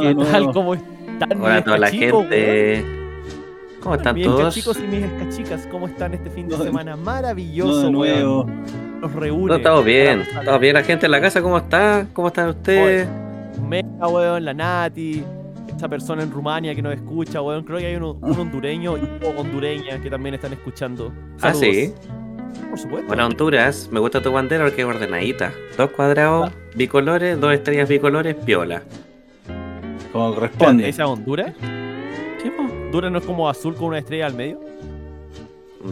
¿qué tal? ¿Cómo están? Hola a toda la gente. ¿Cómo están Mis todos? chicos y mis cachicas, ¿cómo están este fin de No, semana? Maravilloso, weón. nuevo. Nos reúne. No, estamos bien. Estamos bien. La gente en la casa, ¿cómo está? ¿Cómo están ustedes? Mega, weón, la Nati, esa persona en Rumania que nos escucha, weón. Creo que hay uno- un hondureño y una hondureña que también están escuchando. Ah, Saludos. sí. Por supuesto. Bueno, Honduras, me gusta tu bandera porque es ordenadita. Dos cuadrados bicolores, dos estrellas bicolores, piola. Como corresponde. ¿Esa Honduras? Sí. ¿Honduras no es como azul con una estrella al medio?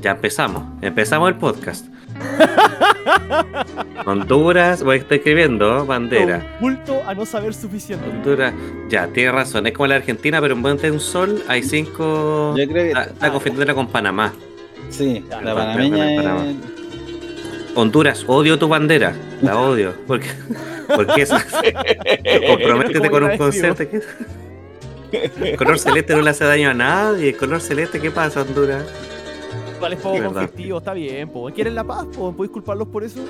Ya empezamos. Empezamos el podcast. Honduras, voy a estar escribiendo bandera. Un culto a no saber suficiente. Honduras, ya, tienes razón. Es como la Argentina, pero en vez de un sol hay cinco. Yo creo que. La, la confundiéndola con Panamá. Sí, la Panamá, panameña Panamá. es. Honduras, odio tu bandera. La odio. Porque, porque eso. Comprométete con un concepto. que- El color celeste no le hace daño a nadie. El color celeste, ¿qué pasa, Honduras? Vale, es poco conflictivo, está bien, po. ¿Quieren la paz, po? ¿Podéis culparlos por eso?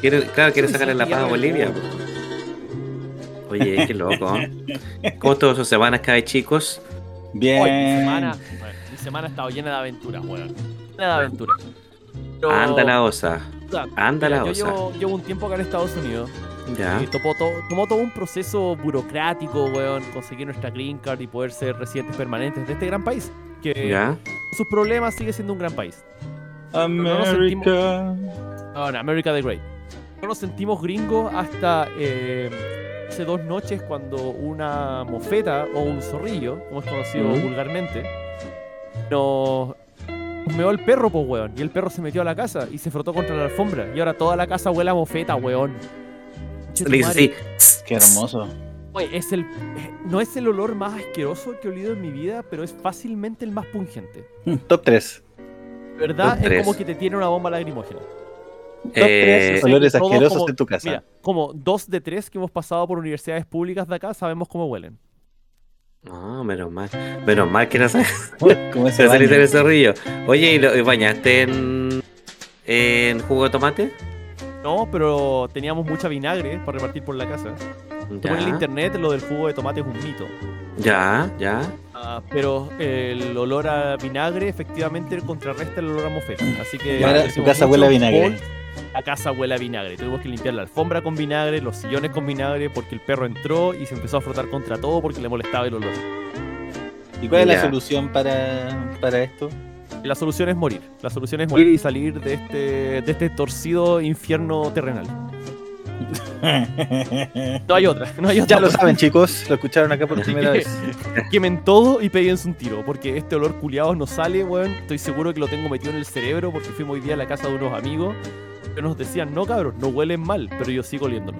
¿Quiere, claro, quiere Sí, sacarle la paz a Bolivia. po. Oye, qué loco. ¿Cómo estuvo su semana, acá, chicos? Bien. Hoy, mi semana, bueno, mi semana ha estado llena de aventuras, weón. Llena de aventuras. Pero, Anda la osa. anda mira, la yo osa. llevo, llevo un tiempo acá en Estados Unidos Ya. y tomó todo, tomó todo un proceso burocrático, weón, conseguir nuestra green card y poder ser residentes permanentes de este gran país. Que Ya. sus problemas sigue siendo un gran país. America. No, no, America the Great. No nos sentimos gringos hasta eh, hace dos noches cuando una mofeta o un zorrillo, como es conocido Ujú. vulgarmente, nos, nos meó el perro, pues, weón. Y el perro se metió a la casa y se frotó contra la alfombra. Y ahora toda la casa huele a mofeta, weón. Le dice así. Qué hermoso. Oye, es el, eh, no es el olor más asqueroso que he olido en mi vida, pero es fácilmente el más pungente. Mm, Top 3. ¿Verdad? Top Es como que te tiene una bomba lacrimógena. Top Eh, 3 olores todos asquerosos como- en tu casa. Mira, como dos de tres que hemos pasado por universidades públicas de acá sabemos cómo huelen. No, menos mal. Menos mal que no sabes. Se saliste baño. del zorrillo. Oye, ¿y lo- y bañaste en, en jugo de tomate? No, pero teníamos mucha vinagre para repartir por la casa. Tú en el Ya, internet lo del jugo de tomate es un mito. ya, ya. Ah, pero el olor a vinagre efectivamente contrarresta el olor a mofeta. Así que. Y ahora tu casa huele a vinagre. La casa huele a vinagre. Tuvimos que limpiar la alfombra con vinagre, los sillones con vinagre, porque el perro entró y se empezó a frotar contra todo porque le molestaba el olor. ¿Y cuál es la solución para, para esto? La solución es morir. La solución es morir y salir de este, de este torcido infierno terrenal. No hay otra, no hay otra. ya lo saben, chicos. Lo escucharon acá por primera vez. Quemen todo y péguense un tiro, porque este olor culiado no sale, weón. Estoy seguro que lo tengo metido en el cerebro porque fuimos hoy día a la casa de unos amigos que nos decían, no cabros, no huelen mal, pero yo sigo oliéndolo.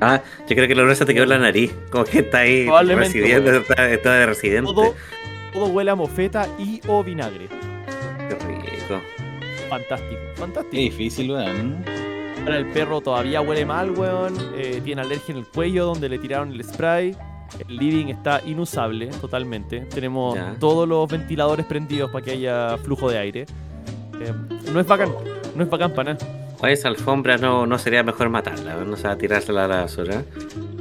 Ah, yo creo que la olor se te quedó en la nariz. Como que está ahí Probablemente, residiendo, está, está de residente. Todo, todo huele a mofeta y o vinagre. Qué rico. Fantástico, Qué fantástico. difícil, weón. Ahora el perro todavía huele mal, weón. eh, tiene alergia en el cuello donde le tiraron el spray. El living está inusable totalmente. Tenemos Ya. todos los ventiladores prendidos para que haya flujo de aire. Eh, no es bacán, no es bacán para nada. Oye, esa alfombra no, no sería mejor matarla, no se va a tirársela a la basura.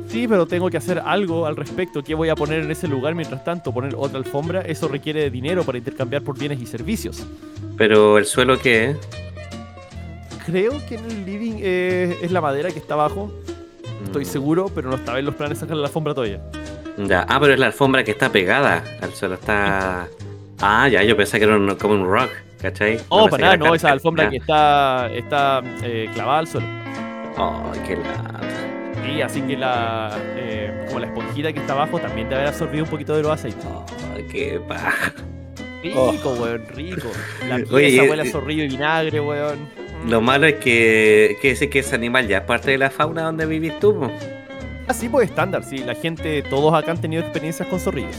Sí, pero tengo que hacer algo al respecto. ¿Qué voy a poner en ese lugar mientras tanto? ¿Poner otra alfombra? Eso requiere de dinero para intercambiar por bienes y servicios. Pero el suelo qué? Creo que en el living eh, es la madera que está abajo. Estoy Mm, seguro, pero no estaba en los planes sacar la alfombra todavía. Ya. Ah, pero es la alfombra que está pegada al suelo. Está. Ah, ya, yo pensé que era un- como un rock, ¿cachai? No, pensé para nada, no, esa alfombra que está, está eh, clavada al suelo. Ay, qué lata. Y así que la, eh, como la esponjita que está abajo también debe haber absorbido un poquito de los aceites. Ay, qué paja. Rico, weón, rico. La pieza huele a zorrillo y vinagre, weón. Mm. Lo malo es que, que decir que ese animal ya es parte de la fauna donde vivís tú. Así pues estándar, sí. La gente, todos acá han tenido experiencias con zorrillos.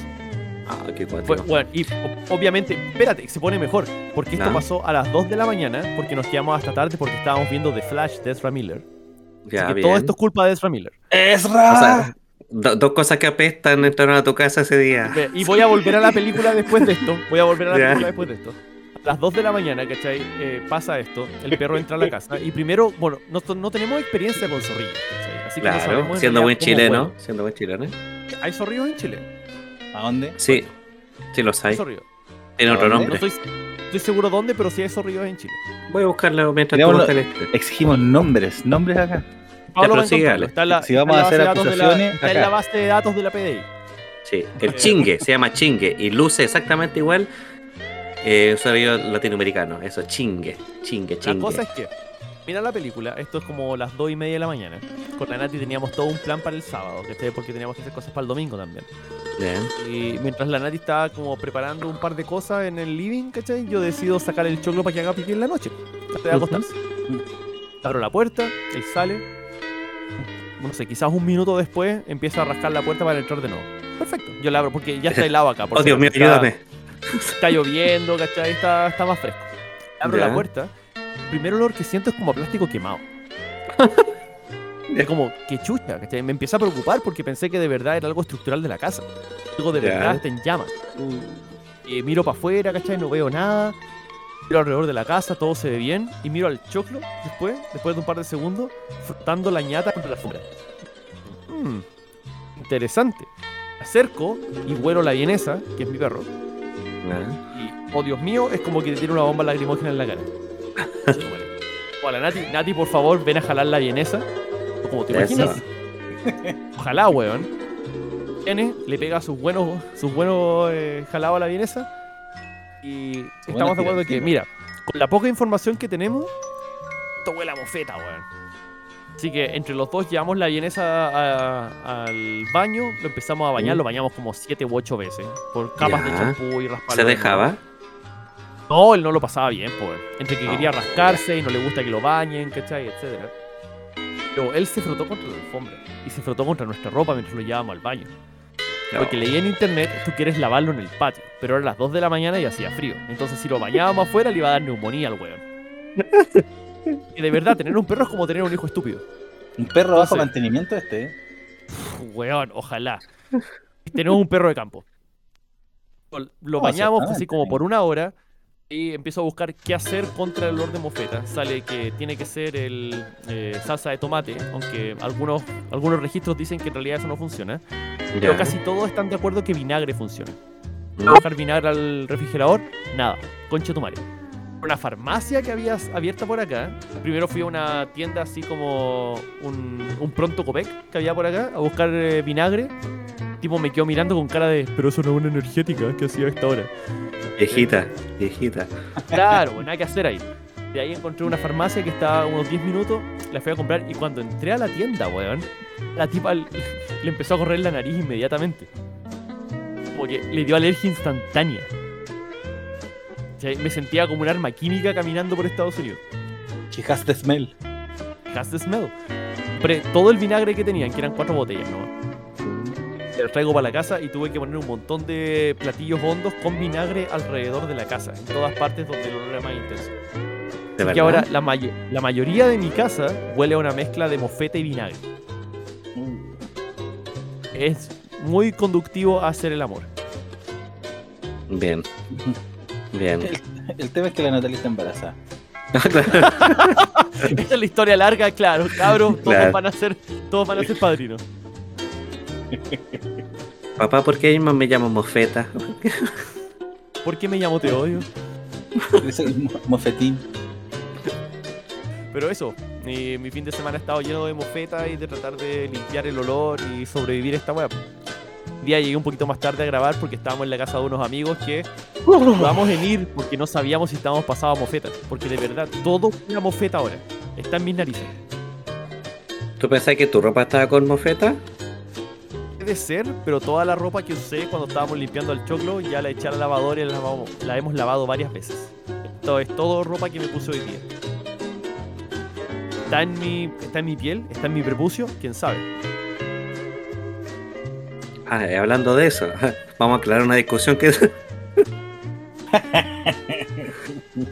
Ah, qué Fue- cuático. bueno, y obviamente, espérate, se pone mejor. Porque esto Ah. pasó a las 2 de la mañana, porque nos quedamos hasta tarde porque estábamos viendo The Flash de Ezra Miller. Ya, Así que bien. todo esto es culpa de Ezra Miller. ¡Ezra! O sea, do- dos cosas que apestan entraron a tu casa ese día. Y voy a volver a la película después de esto. Voy a volver a la Ya. película después de esto. A las 2 de la mañana, ¿cachai? Eh, pasa esto. El perro entra a la casa. Y primero, bueno, no, no tenemos experiencia con zorrillos, ¿cachai? Así que no Claro, sabemos en siendo buen chileno. Siendo buen chileno. ¿Hay zorrillos en Chile? ¿A dónde? Sí, sí los Hay hay. zorrillos. Tiene otro ¿Dónde? No nombre. estoy, estoy seguro dónde, pero sí hay zorrillos en Chile. Voy a buscarlo mientras tú el este. Exigimos nombres, nombres acá. Pablo. Está en la, Si está en vamos la a hacer la- acusaciones, Está en la base de datos de la PDI. Sí, el chingue, se llama chingue y luce exactamente igual. Eh, usuario latinoamericano, eso, chingue, chingue, La chingue. cosa es que, mira la película, esto es como las 2 y media de la mañana. Con la Nati teníamos todo un plan para el sábado, ¿cachai? Porque teníamos que hacer cosas para el domingo también. Bien. Y mientras la Nati estaba como preparando un par de cosas en el living, ¿cachai? Yo decido sacar el choclo para que haga pipí en la noche, antes de acostarse. Abro la puerta, él sale. No sé, quizás un minuto después empieza a rascar la puerta para entrar de nuevo. Perfecto, yo la abro porque ya está helado acá. por Oh, Dios mío, ayúdame. está lloviendo, ¿cachai? Está, está más fresco. Abro Ya. la puerta. El primer olor que siento es como a plástico quemado. es como, que chucha, ¿cachai? Me empieza a preocupar porque pensé que de verdad era algo estructural de la casa. Algo de verdad está en llamas. Y miro para afuera, ¿cachai? No veo nada. Miro alrededor de la casa, todo se ve bien. Y miro al choclo después, después de un par de segundos, frotando la ñata contra la alfombra. Mm, interesante. Me acerco y huelo la vienesa, que es mi perro. Ah, Y, oh Dios mío, es como que te tiene una bomba lacrimógena en la cara. Hola Nati, Nati, por favor, ven a jalar la vienesa. Como te imaginas. Ojalá, weón. Viene, le pega sus buenos, sus buenos eh, jalados a la vienesa. Y estamos de acuerdo que, mira, con la poca información que tenemos, esto huele a mofeta, weón. Así que entre los dos llevamos la vienesa a- al baño, lo empezamos a bañar, lo bañamos como siete u ocho veces, por capas de champú y raspar. ¿Se dejaba? No, él no lo pasaba bien, pues. Entre que Ah. quería rascarse y no le gusta que lo bañen, ¿cachai? Etcétera. Pero él se frotó contra la alfombra y se frotó contra nuestra ropa mientras lo llevábamos al baño. Porque leí en internet, tú quieres lavarlo en el patio, pero eran las 2 de la mañana y hacía frío. Entonces si lo bañábamos afuera le iba a dar neumonía al weón. Y de verdad, tener un perro es como tener un hijo estúpido. Un perro bajo Entonces- mantenimiento este, ¿eh? Weón, ojalá. Tenemos un perro de campo. Lo No, bañamos así como por una hora y empiezo a buscar qué hacer contra el olor de mofeta. Sale que tiene que ser el eh, salsa de tomate, aunque algunos, algunos registros dicen que en realidad eso no funciona. Pero Ya. casi todos están de acuerdo que vinagre funciona. Mm. buscar vinagre al refrigerador, nada, concha tu madre. Una farmacia que había abierta por acá. Primero fui a una tienda así como un, un pronto Copec que había por acá a buscar eh, vinagre. Tipo me quedó mirando con cara de, pero eso no es una energética, que hacía a esta hora? Viejita, viejita. Claro, pues, nada que hacer ahí. De ahí encontré una farmacia que estaba a unos 10 minutos, la fui a comprar y cuando entré a la tienda, weón, la tipa le empezó a correr la nariz inmediatamente. Como que le dio alergia instantánea. Me sentía como un arma química caminando por Estados Unidos. She has the smell. Has the smell. Compré todo el vinagre que tenían, que eran cuatro botellas, ¿no? Lo traigo para la casa y tuve que poner un montón de platillos hondos con vinagre alrededor de la casa, en todas partes donde el olor era más intenso. ¿De Así que ahora la, may- la mayoría de mi casa huele a una mezcla de mofeta y vinagre. Es muy conductivo a hacer el amor. Bien. Bien. El tema es que la Natalia está embarazada. Esta es la historia larga, claro, cabros, todos van a ser, todos van a ser padrinos. Papá, ¿por qué mismo me llamo Mofeta? ¿Por qué me llamo Te odio? Es el mo- mofetín. Pero eso, mi, mi fin de semana ha estado lleno de mofeta y de tratar de limpiar el olor y sobrevivir a esta web. Día llegué un poquito más tarde a grabar porque estábamos en la casa de unos amigos que dudamos en ir porque no sabíamos si estábamos pasados a mofeta. Porque de verdad, todo una mofeta ahora. Está en mis narices. ¿Tú pensás que tu ropa estaba con Mofeta? Puede ser, pero toda la ropa que usé cuando estábamos limpiando el choclo ya la eché a la lavadora y la, lavamos- la hemos lavado varias veces. Esto es todo ropa que me puse hoy día. ¿Está en mi, está en mi piel? ¿Está en mi prepucio? ¿Quién sabe? Ah, eh, hablando de eso, vamos a aclarar una discusión que.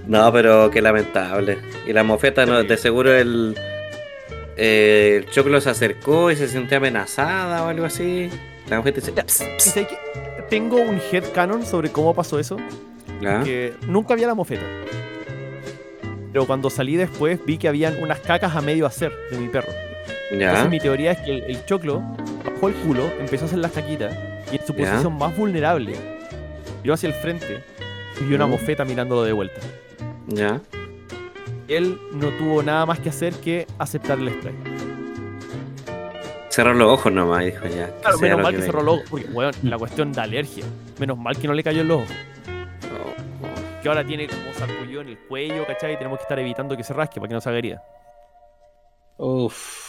no, pero qué lamentable. Y la mofeta, no, de seguro el. eh, el choclo se acercó y se sintió amenazada o algo así. La mofeta dice. Tengo un headcanon sobre cómo pasó eso. Que nunca había la mofeta. Pero cuando salí después vi que habían unas cacas a medio hacer de mi perro. Ya. Entonces mi teoría es que el, el choclo bajó el culo, empezó a hacer las caquitas y en su Ya. posición más vulnerable miró hacia el frente y vio una Mm. mofeta mirándolo de vuelta. Ya. Él no tuvo nada más que hacer que aceptar el strike. Cerró los ojos nomás dijo ya. Claro, menos mal que cerró los ojos, porque weón, la cuestión de alergia. Menos mal que no le cayó en los ojos. Oh, oh. Que ahora tiene como sarpullido en el cuello, ¿cachai? Y tenemos que estar evitando que se rasque para que no se haga herida. Uf.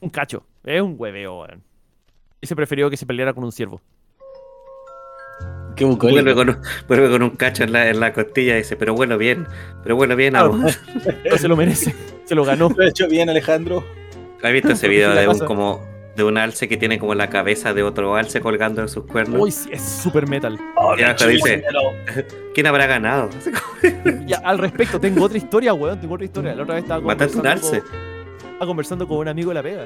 Un cacho. Es un hueveo, weón. Ese preferió que se peleara con un ciervo. Qué Vuelve bucólico. con, un, vuelve con un cacho en la, en la costilla y dice, pero bueno, bien, pero bueno, bien, Claro. No se lo merece. Se lo ganó. Lo ha hecho bien, Alejandro. ¿Has visto ese video de un como de un alce que tiene como la cabeza de otro alce colgando en sus cuernos? Uy, sí, es super metal. Y abajo dice, ¿quién habrá ganado? Al respecto, tengo otra historia, weón. Tengo otra historia. La otra vez estaba Mataste un alce. con, conversando con un amigo de la pega.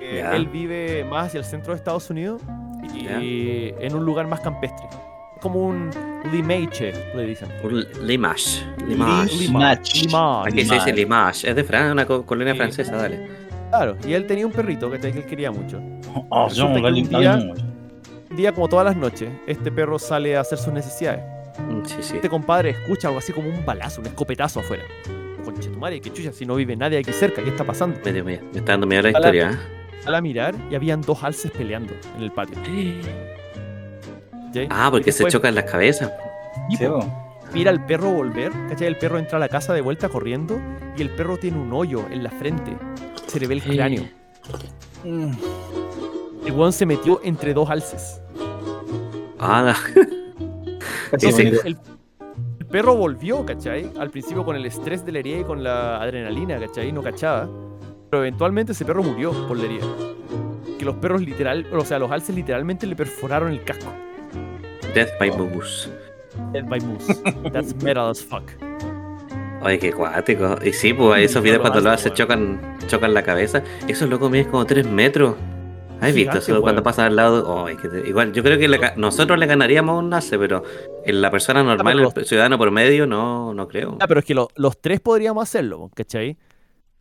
Eh, Ya. él vive más hacia el centro de Estados Unidos y en un lugar más campestre. Como un limeche, le dicen. Un Limache. Limache. Limache. Limache. Aquí se dice Limache. Es de Francia, una co- colonia Sí. francesa, dale. Claro, y él tenía un perrito que que él quería mucho. Oh, no, que un día- día, como todas las noches, este perro sale a hacer sus necesidades. Sí, sí. Este compadre escucha algo así como un balazo, un escopetazo afuera. Conche tu madre, qué chucha, si no vive nadie aquí cerca, ¿qué está pasando? Me, dio miedo, me está dando miedo la historia. Sale a mirar y habían dos alces peleando en el patio. ¿Cachai? Ah, porque Y se después, chocan las cabezas. y Sí. Mira al perro volver, ¿cachai? El perro entra a la casa de vuelta corriendo y el perro tiene un hoyo en la frente. Se le ve el cráneo. Mm. El weón se metió entre dos alces. Ah, bonito. El, el perro volvió, ¿cachai? Al principio con el estrés de la herida y con la adrenalina, ¿cachai? No cachaba. Pero eventualmente ese perro murió por la herida. Que los perros literal, o sea, los alces literalmente le perforaron el casco. Death by Boogus. Dead by Moose. That's metal as fuck. Ay, qué cuático. Y sí, pues esos videos cuando lo hace, hace weón. chocan, chocan la cabeza. Esos locos miden como 3 metros. ¿Has visto Gigante, weón. cuando pasan al lado? Que te- Igual, yo creo que le nosotros le ganaríamos un nace, pero en la persona normal, pero el ciudadano por medio, no, no creo. Ah, pero es que lo- los tres podríamos hacerlo, ¿cachai?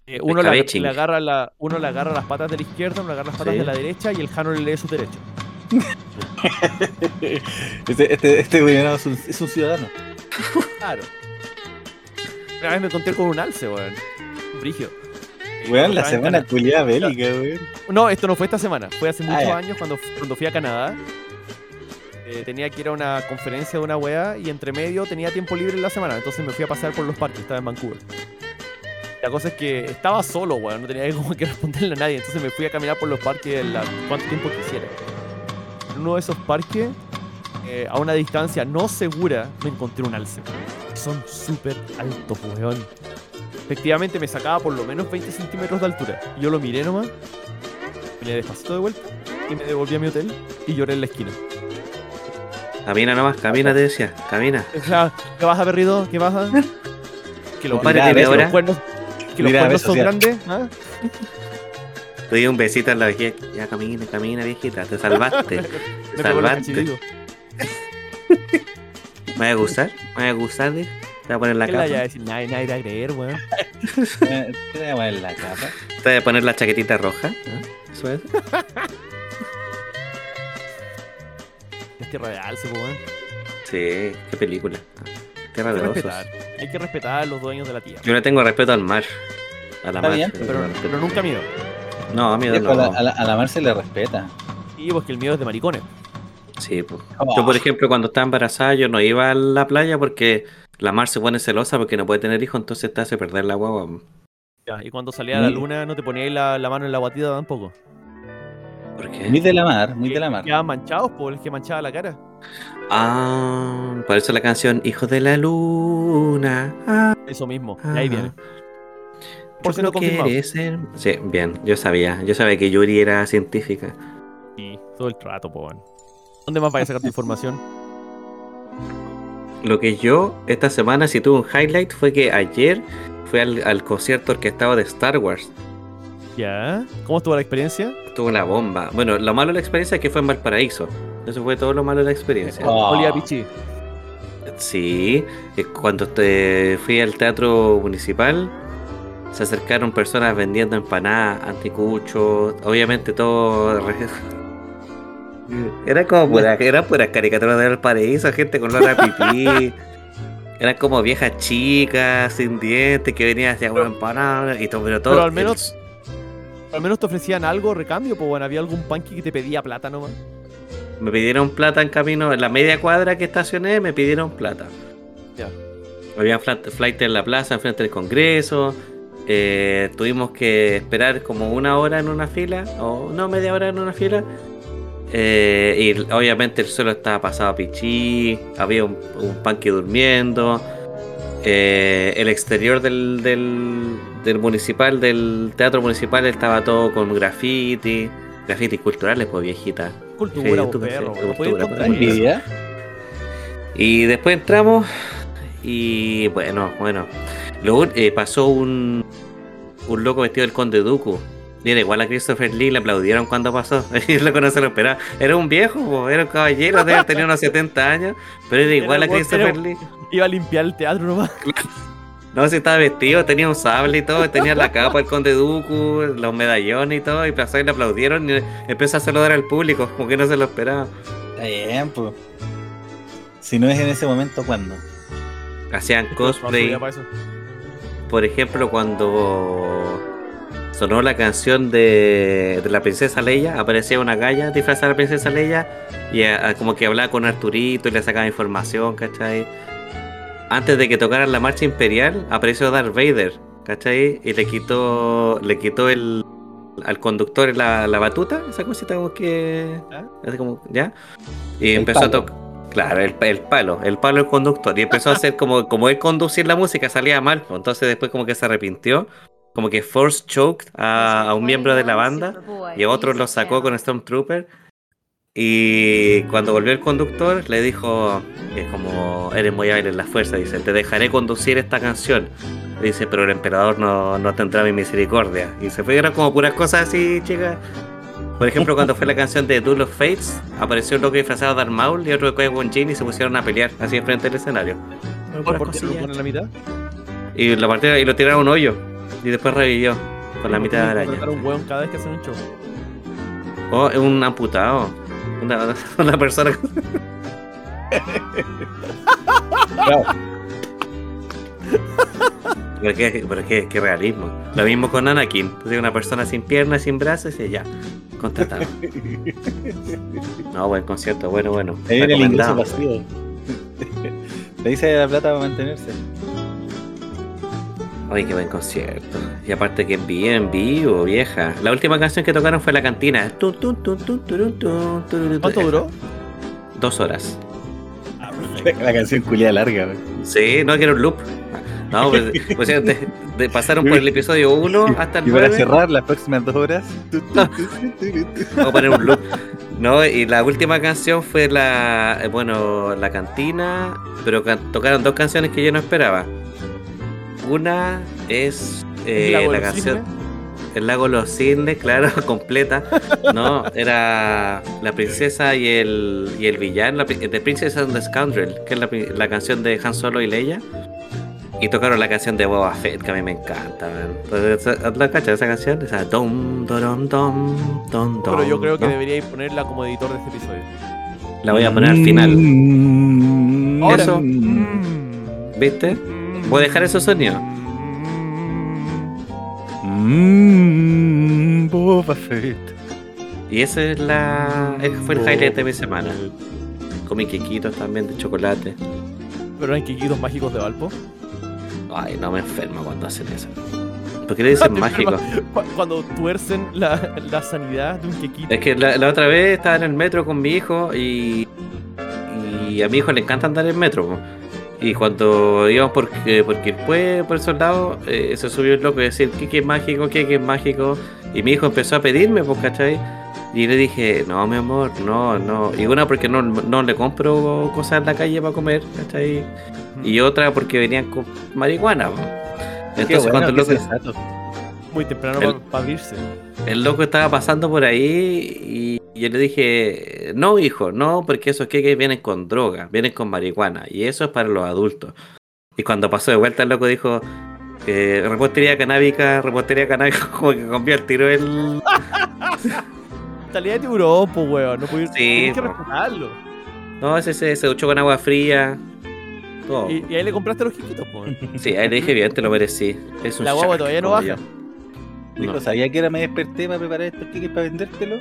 Eh, uno, le, agarra la, uno le agarra las patas de la izquierda, uno le agarra las patas Sí. de la derecha y el Jano le lee su derecho. Este, este, este weón es un, es un ciudadano. Claro. Una vez me encontré con un alce, weón. Un brigio. Weón, la semana culiada bélica, weón. No, esto no fue esta semana. Fue hace Ah, muchos años cuando, cuando fui a Canadá. Eh, tenía que ir a una conferencia de una weá y entre medio tenía tiempo libre en la semana. Entonces me fui a pasear por los parques. Estaba en Vancouver. La cosa es que estaba solo, weón. No tenía como que responderle a nadie. Entonces me fui a caminar por los parques la, cuánto tiempo quisiera. En uno de esos parques, eh, a una distancia no segura, me encontré un alce. Son súper altos, weón. Efectivamente me sacaba por lo menos 20 centímetros de altura. Yo lo miré nomás, miré despacito de vuelta y me devolví a mi hotel y lloré en la esquina. Camina nomás, camina, te decía, camina. O sea, ¿qué baja, perrito? ¿Qué baja? Que los, Mira, los cuernos, que los cuernos son grandes. ¿ah? Te di un besito en la vejez. Ya camina, camina, viejita. Te salvaste. Me Te salvaste. ¿Me va a gustar? ¿Me va a gustar? Te voy a poner la ¿Qué le vaya a capa. decir? Nadie, nadie te va a creer, weón. Eh, ¿Qué le voy a poner la capa? Te voy a poner la chaquetita roja. ¿ah? Eso es. Es tierra de alce, weón. Sí, qué película. Tierra Hay de que osos. respetar. Hay que respetar a los dueños de la tierra. Yo le tengo respeto al mar. A la Está mar. bien, Pero, nunca miedo. No, a mí Viejo, no. a, la, a, la, a la Mar se le respeta. Sí, porque el miedo es de maricones. Sí, pues. Oh. Yo, por ejemplo, cuando estaba embarazada, yo no iba a la playa porque la mar se pone celosa porque no puede tener hijos, entonces te hace perder la guagua. Ya, y cuando salía la Mm. luna no te poníais la, la mano en la guatita tampoco. ¿Por Muy qué? de la mar, muy de la mar. Quedaban manchados, por el que manchaba la cara. Ah, por eso la canción Hijo de la Luna. Ah, Eso mismo. Y ahí viene. Por si no ser. Sí, bien, yo sabía. Yo sabía que Yuri era científica. Sí, todo el trato, po. ¿Dónde más vais a sacar tu información? Lo que yo esta semana sí tuve un highlight fue que ayer fui al, al concierto orquestado de Star Wars. ¿Ya? ¿Cómo estuvo la experiencia? Tuvo la bomba. Bueno, lo malo de la experiencia es que fue en Valparaíso. Eso fue todo lo malo de la experiencia. Oh. Olía Pichi. Sí, cuando te- fui al teatro municipal, se acercaron personas vendiendo empanadas, anticuchos, obviamente todo. Era como pura, era pura caricatura del paraíso, gente con olor a pipí. Eran como viejas chicas, sin dientes, que venían hacia una empanada y todo, pero todo. Pero al menos- Al menos te ofrecían algo recambio, pues bueno, había algún punky que te pedía plata nomás. Me pidieron plata en camino, en la media cuadra que estacioné, me pidieron plata. Ya. Había flight en la plaza, enfrente del Congreso. eh, tuvimos que esperar como una hora en una fila, o no, media hora en una fila. Eh, y obviamente el suelo estaba pasado a pichí, había un, un panque durmiendo. eh, el exterior del, del, del municipal, del teatro municipal, estaba todo con graffiti. Graffiti culturales, pues viejita. Cultura, Sí, perro. pues. Y después entramos y bueno, bueno. Luego eh, pasó un, un loco vestido del conde Dooku. Y era igual a Christopher Lee, le aplaudieron cuando pasó. El loco no se lo esperaba. Era un viejo, po, era un caballero, debe tener unos 70 años, pero era igual a Christopher era- Lee. Iba a limpiar el teatro nomás. No, si estaba vestido, tenía un sable y todo, tenía la capa del conde Dooku, los medallones y todo, y pasó y le aplaudieron y empezó a saludar al público, como que no se lo esperaba. Está bien, pues. Si no es en ese momento, ¿cuándo? Hacían cosplay. por ejemplo, cuando sonó la canción de, de la princesa Leia, aparecía una galla disfrazada de la princesa Leia y a- a- como que hablaba con Arturito y le sacaba información, ¿cachai? Antes de que tocaran la marcha imperial, apareció Darth Vader, ¿cachai? Y le quitó, le quitó el, al conductor la, la batuta, esa cosita como que... Así como, ¿ya? Y El empezó a tocar... Claro, el, el palo, el palo del conductor. Y empezó a hacer como, como él conducir la música, salía mal. pues, Entonces después como que se arrepintió. Como que force choked a, a un miembro de la banda. Y a otro lo sacó con Stormtrooper. Y cuando volvió el conductor le dijo que como eres muy hábil en la fuerza, dice, te dejaré conducir esta canción. Dice, pero el emperador no, no tendrá mi misericordia. Y se fue, eran como puras cosas así, chicas. Por ejemplo, cuando fue la canción de Duel of Fates, apareció un loco disfrazado de Darth Maul y otro de Qui-Gon Jinn y se pusieron a pelear así enfrente del escenario. ¿Por qué lo ponen a la mitad? Y lo partieron y lo tiraron a un hoyo. Y después revivió con la ¿Por qué mitad de no araña. un weón cada vez que hacen un show. Oh, es un amputado. Una, una persona. Claro. Pero qué, pero qué, qué realismo. Lo mismo con Anakin. Una persona sin piernas, sin brazos y ya. Contratado. No, buen concierto, bueno, bueno. Ahí viene el ingreso pasivo. Le dice la plata para mantenerse. Oye, qué buen concierto. Y aparte que bien en vivo, vieja. La última canción que tocaron fue La Cantina. ¿Cuánto duró? Dos horas. Ah. La canción culia larga. Sí, no quiero un loop. No, pues, o sea, de- de- pasaron por el episodio 1 hasta el Y para 9. cerrar las próximas dos horas. tu. Vamos a poner un loop. No, y la última canción fue la, eh, bueno, la cantina, pero can- tocaron dos canciones que yo no esperaba. Una es eh, ¿El lago de la canción? El lago de los cisnes, claro, completa. No, era la princesa y el, y el villano, The Princess and the Scoundrel, que es la, canción de Han Solo y Leia. Y tocaron la canción de Boba Fett, que a mí me encanta, ¿La cachas esa canción? Esa dom, dorom, dom, dom, Pero yo dom, creo que ¿no? deberíais ponerla como editor de este episodio. La voy a poner al final. Mm, Ahora. Eso. Mm. ¿Viste? Voy a dejar esos sonidos. Mm, Boba Fett. Y ese es la, ese fue el highlight de mi semana. Comí quequitos también de chocolate. Pero eran quiquitos mágicos de Valpo. Ay, no me enfermo cuando hacen eso. ¿Por qué le dicen mágico? Cu- Cuando tuercen la, la sanidad de un quequito. Es que la, la otra vez estaba en el metro con mi hijo y, y a mi hijo le encanta andar en metro. Y cuando íbamos por, eh, por Quilpué, por esos lados, eh, se subió el loco y decir, ¿qué, qué es mágico? ¿Qué, qué es mágico? Y mi hijo empezó a pedirme, pues, ¿cachai? Y le dije, no, mi amor, no, no. Y una porque no, no le compro cosas en la calle para comer, ¿cachai? Y otra porque venían con marihuana. Entonces bueno, cuando el loco. Muy temprano El- para abrirse. el loco estaba pasando por ahí y yo le dije, no hijo, no, porque esos queques vienen con droga, vienen con marihuana y eso es para los adultos. Y cuando pasó de vuelta el loco dijo, eh, repostería canábica, repostería canábica, como que cambió el tiro el. Salía de pues, weón. No pudiste Sí, que respetarlo. No, ese se, se duchó con agua fría. Todo. Y, y ahí le compraste los jiquitos, pues. Sí, ahí le dije bien, te lo merecí. Es un La guagua todavía no baja. Yo. Dijo, No. ¿sabía que era me desperté para preparar estos tickets para vendértelo?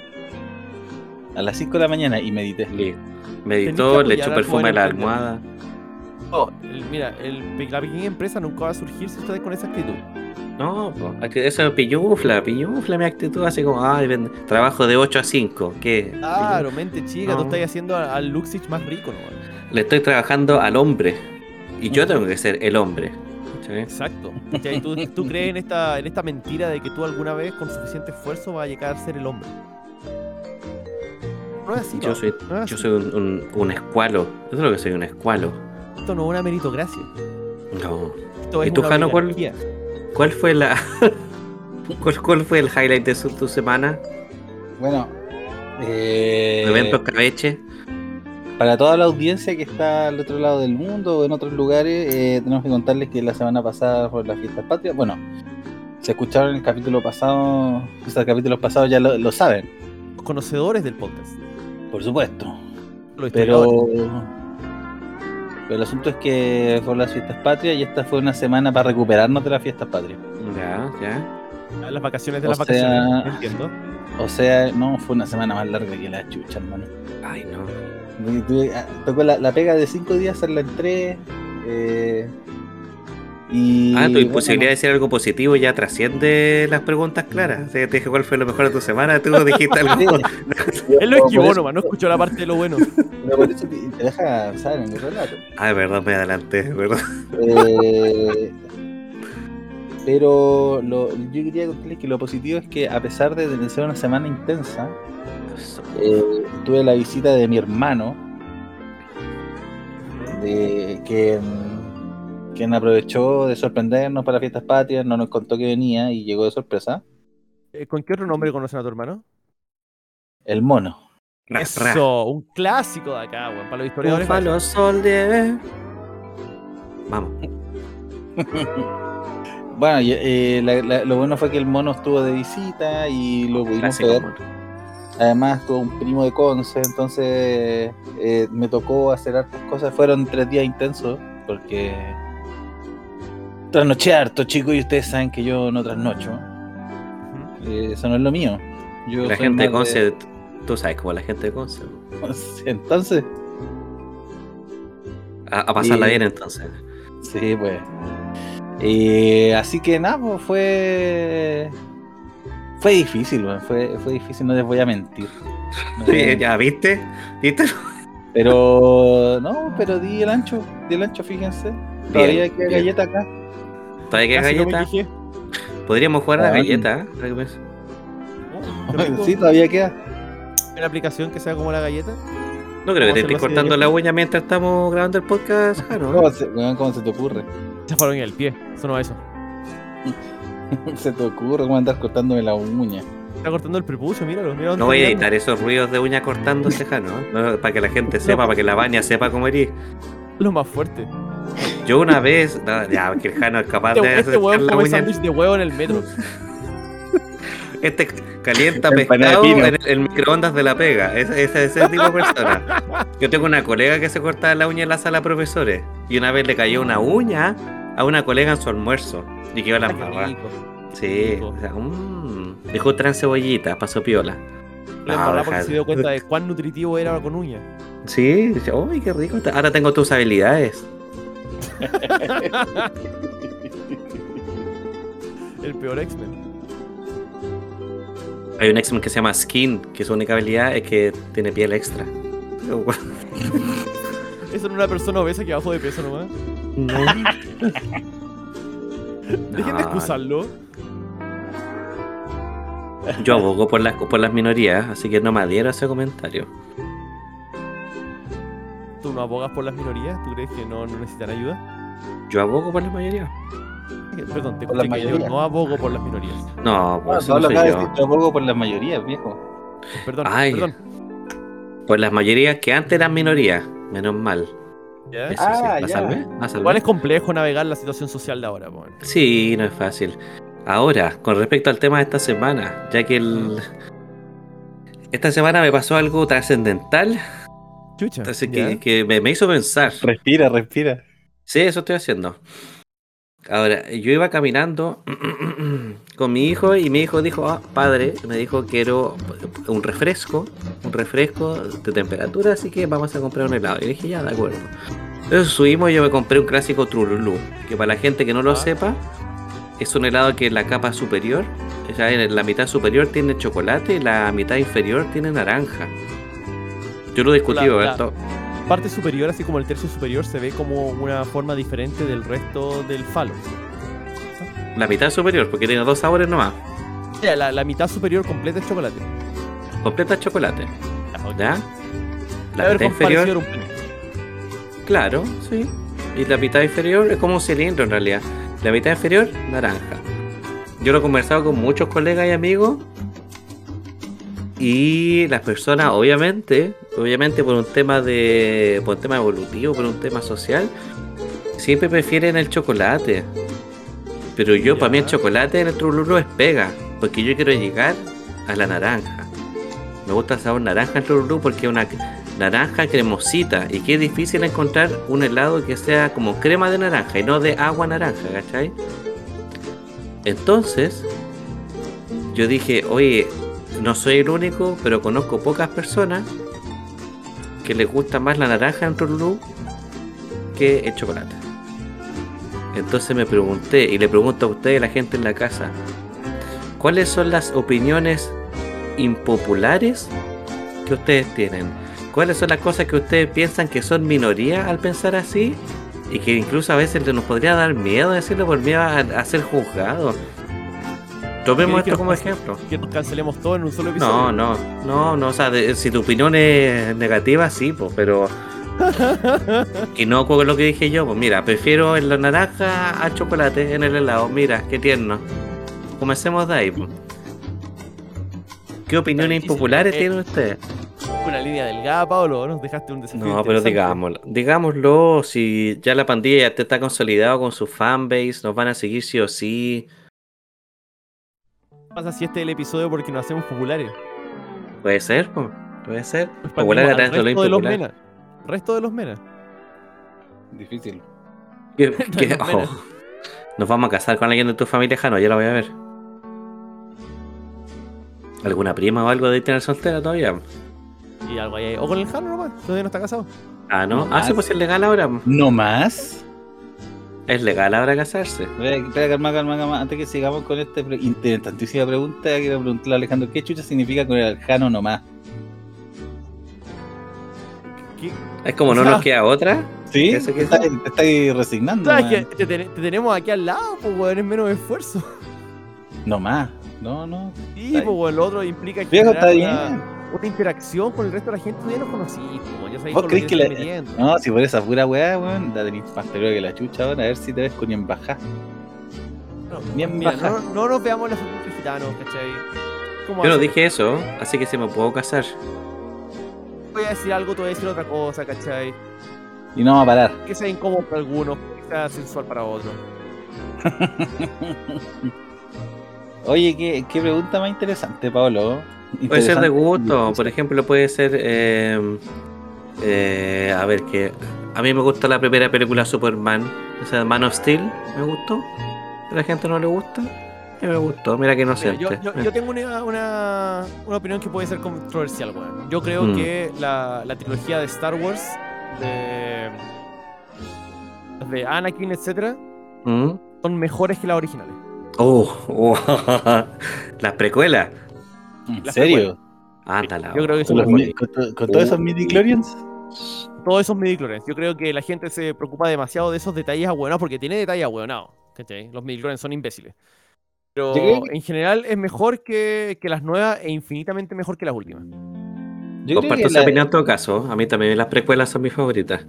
A las 5 de la mañana y medité. Tenés Meditó, le echó perfume a la almohada. No, el- mira, el, la pequeña empresa nunca va a surgir si ustedes con esa actitud. No, po, es que eso es pillufla, pillufla mi actitud, así como, ay, trabajo de 8 a 5. ¿Qué? Claro, mente chica, tú No. estás haciendo al Luxich más rico, ¿no? Le estoy trabajando al hombre. Y yo tengo que ser el hombre. ¿Cachai? Exacto. ¿cachai? Tú, tú crees en esta, en esta mentira de que tú alguna vez con suficiente esfuerzo vas a llegar a ser el hombre. No es así. Yo soy, No es yo así. soy un, un, un escualo. Eso es lo que soy, un escualo. Esto no es una meritocracia. No. Esto ¿Y es tú, una Jano, cuál-. ¿Cuál fue la. ¿Cuál, cuál fue el highlight de su, tu semana? Bueno, eh, Eventos Cabeche. Para toda la audiencia que está al otro lado del mundo o en otros lugares, eh, tenemos que contarles que la semana pasada por las fiestas patrias, bueno, se escucharon el capítulo pasado, o sea, capítulos pasados ya lo, lo saben, Los conocedores del podcast. por supuesto. Los Pero, pero el asunto es que fueron las fiestas patrias y esta fue una semana para recuperarnos de las fiestas patrias. Ya, ya. Las vacaciones de o las sea- vacaciones. Entiendo. O sea, no, fue una semana más larga que la chucha, hermano. Ay, no. Ah, tocó la, la pega de cinco días, hacerla en tres. eh, y, Ah, tu bueno, imposibilidad de decir algo positivo ya trasciende las preguntas claras. O sea, te dije cuál fue lo mejor de tu semana, tú dijiste algo. Él lo esquivó nomás, no escuchó la parte de lo bueno. pero por eso te, deja avanzar en el relato. Ay, perdón, me adelanté, perdón. Eh, pero lo, yo quería contarles que lo positivo es que a pesar de tener ser una semana intensa, eh, tuve la visita de mi hermano, de que quien aprovechó de sorprendernos para fiestas patrias, no nos contó que venía y llegó de sorpresa. Eh, ¿Con qué otro nombre conocen a tu hermano? El mono. Eso, un clásico de acá, weón. Para los historiadores. Búfalo Soldier. Vamos. Bueno, eh, la- la- lo bueno fue que el mono estuvo de visita y lo pudimos Clásico, ver. Además, tuvo un primo de Conce, entonces eh, me tocó hacer hartas cosas. Fueron tres días intensos, porque trasnoché harto, chicos, y ustedes saben que yo no trasnocho. Eh, eso no es lo mío. Yo La gente de Conce, tú sabes cómo la gente de Conce. Entonces, A, a pasarla Y- bien entonces. sí, pues. Eh, así que nada, pues fue. Fue difícil, weón, fue, fue difícil, no les voy a mentir. No a Sí, ya, ¿viste? ¿Viste? Pero no, pero di el ancho, di el ancho, fíjense. Todavía queda bien. galleta acá. ¿Todavía queda no galleta? Podríamos jugar a la Ah, galleta. ¿eh? Pienso. Oh. Sí, todavía queda. ¿Una aplicación que sea como la galleta? No creo que ¿Cómo te estés cortando la uña mientras estamos grabando el podcast, Jano. ¿Cómo se, cómo se te ocurre? Chafaron en el pie. Eso no va eso. se te ocurre cómo andar cortándome la uña. Está cortando el prepucio, míralo. Dónde No voy a editar esos ruidos de uña cortándose, Jano. ¿no? para que la gente sepa, para que la baña sepa cómo eres. Lo más fuerte. Yo una vez, no, ya, que el Jano es capaz Este, de este la come uña. sándwich de huevo en el metro. Este calienta pescado en el, el microondas de la pega. Es, es ese tipo de persona. Yo tengo una colega que se cortaba la uña en la sala de profesores. Y una vez le cayó una uña a una colega en su almuerzo. Y quedó la Ah, qué embarrada. rico. Sí, o sea, mmm, dejó otra en cebollita, pasó piola. La No, embarrada porque se dio cuenta de cuán nutritivo era con uña. Sí, dice, uy, qué rico. Ahora tengo tus habilidades. El peor X-Men. Hay un X-Men que se llama Skin, que su única habilidad es que tiene piel extra. Eso no es una persona obesa que bajó de peso nomás. No. Dejen de excusarlo. Yo abogo por las, por las minorías, así que no me adhiero a ese comentario. ¿Tú no abogas por las minorías? ¿Tú crees que no, no necesitan ayuda? Yo abogo por la mayoría. Eh, Perdón, te Por la escuché que yo mayoría. no abogo por las minorías. No, pues eso todo no lo soy yo. decir tampoco por las mayorías, viejo. Perdón, Ay. perdón. Por las mayorías que antes eran minorías, menos mal. ¿Ya? Eso Ah, sí. ¿La ya. salvé? ¿La salvé? Igual es complejo navegar la situación social de ahora. Sí, no es fácil. Ahora, con respecto al tema de esta semana, ya que el... esta semana me pasó algo trascendental, Chucha. así ¿ya? que, que me, me hizo pensar. Respira, respira. Sí, eso estoy haciendo. Ahora, yo iba caminando con mi hijo y mi hijo dijo, ah, padre, me dijo quiero un refresco, un refresco de temperatura, así que vamos a comprar un helado. Y dije, ya, de acuerdo. Entonces subimos y yo me compré un clásico Trululú, que para la gente que no lo Ah. sepa, es un helado que en la capa superior, o sea, en la mitad superior tiene chocolate y la mitad inferior tiene naranja. Yo lo discutí, Roberto. Parte superior, así como el tercio superior, se ve como una forma diferente del resto del falo. La mitad superior, porque tiene dos sabores nomás. La, la mitad superior completa es chocolate. Completa chocolate. Ah. ¿Ya? La mitad inferior, un claro, sí. Y la mitad inferior es como un cilindro en realidad. La mitad inferior, naranja. Yo lo he conversado con muchos colegas y amigos. Y las personas, obviamente, obviamente por un tema de. por un tema evolutivo, por un tema social, siempre prefieren el chocolate. Pero yo, para mí, el chocolate en el Trululu es pega. Porque yo quiero llegar a la naranja. Me gusta el sabor naranja en Trululu porque es una naranja cremosita. Y que es difícil encontrar un helado que sea como crema de naranja y no de agua naranja, ¿cachai? Entonces, yo dije, oye, no soy el único, pero conozco pocas personas que les gusta más la naranja en Trululu que el chocolate. Entonces me pregunté, y le pregunto a ustedes, la gente en la casa, ¿cuáles son las opiniones impopulares que ustedes tienen? ¿Cuáles son las cosas que ustedes piensan que son minoría al pensar así? Y que incluso a veces nos podría dar miedo decirlo por miedo a, ser juzgados. Tomemos ¿Quieres que esto como ejemplo. Que nos cancelemos todo en un solo episodio. No, no, no, no, o sea, de- si tu opinión es negativa, sí, pues, pero... y no con lo que dije yo, pues mira, prefiero en la naranja a chocolate en el helado, mira, qué tierno. Comencemos de ahí, pues. ¿Qué opiniones impopulares eh. tienen ustedes? Una línea delgada, Pablo, nos dejaste un desafío. No, pero digámoslo, digámoslo, si ya la pandilla ya te está consolidado con su fanbase, nos van a seguir sí o sí, ¿Qué pasa si este es el episodio porque nos hacemos populares? puede ser, pues, puede ser. Expandimos Popular al dentro de lo resto de los impopular. mena. Resto de los mena. Difícil. ¿Qué- qué- oh, Nos vamos a casar con alguien de tu familia, Jano, ya la voy a ver. ¿Alguna prima o algo de tener soltera todavía? Y algo ahí. O con el Jano nomás, todavía no está casado. Ah, ¿no? No ah, sí, pues es legal ahora. ¿No más? Es legal ahora casarse. Espera, calma, calma, calma. Antes que sigamos con esta pre- interesantísima pregunta, quiero preguntarle a Alejandro, ¿qué chucha significa con el Jano nomás? ¿Qué? Es como no O sea, nos queda otra. ¿Sí? ¿Eso ¿Te estás resignando? Que te, ten- te tenemos aquí al lado, pues, weón, es menos esfuerzo. No más. No, no. Sí, pues, lo otro implica Viejo, está bien. una, una interacción con el resto de la gente. Tú ya conocís, pues, weón, ya sabéis ¿Vos crees te que la-. No, si por esa pura weá, weón, la tenés más peluda que la chucha ahora, a ver si te ves con embajada. No, bien mira, baja. no, no nos veamos los adultos gitanos, ¿cachai? ¿Cómo Yo no dije eso, así que se me puedo casar. Voy a decir algo, tú voy a decir otra cosa, ¿cachai? Y no va a parar. Que sea incómodo para algunos, que sea sensual para otros. Oye, ¿qué, qué pregunta más interesante, Pablo. Puede ser de gusto, por ejemplo, puede ser. eh, eh, a ver, que. A mí me gusta la primera película Superman, esa de Man of Steel, me gustó. A la gente no le gusta. Mí me gustó, mira que Mira, inocente. yo, yo, yo tengo una, una, una opinión que puede ser controversial, weón. Yo creo Mm. que la, la trilogía de Star Wars, de, de Anakin, etcétera, ¿Mm? son mejores que las originales. Oh, oh, las precuelas. ¿En Las serio? Ándala. Yo creo que ¿Con, los todos esos midi-chlorians? Todos esos midichlorians. Yo creo que la gente se preocupa demasiado de esos detalles ahueonados porque tiene detalles ahueonados. ¿cachai? Los midichlorians son imbéciles. Pero que- en general es mejor que, que las nuevas e infinitamente mejor que las últimas. Yo Comparto esa la- opinión en todo caso. A mí también las precuelas son mis favoritas.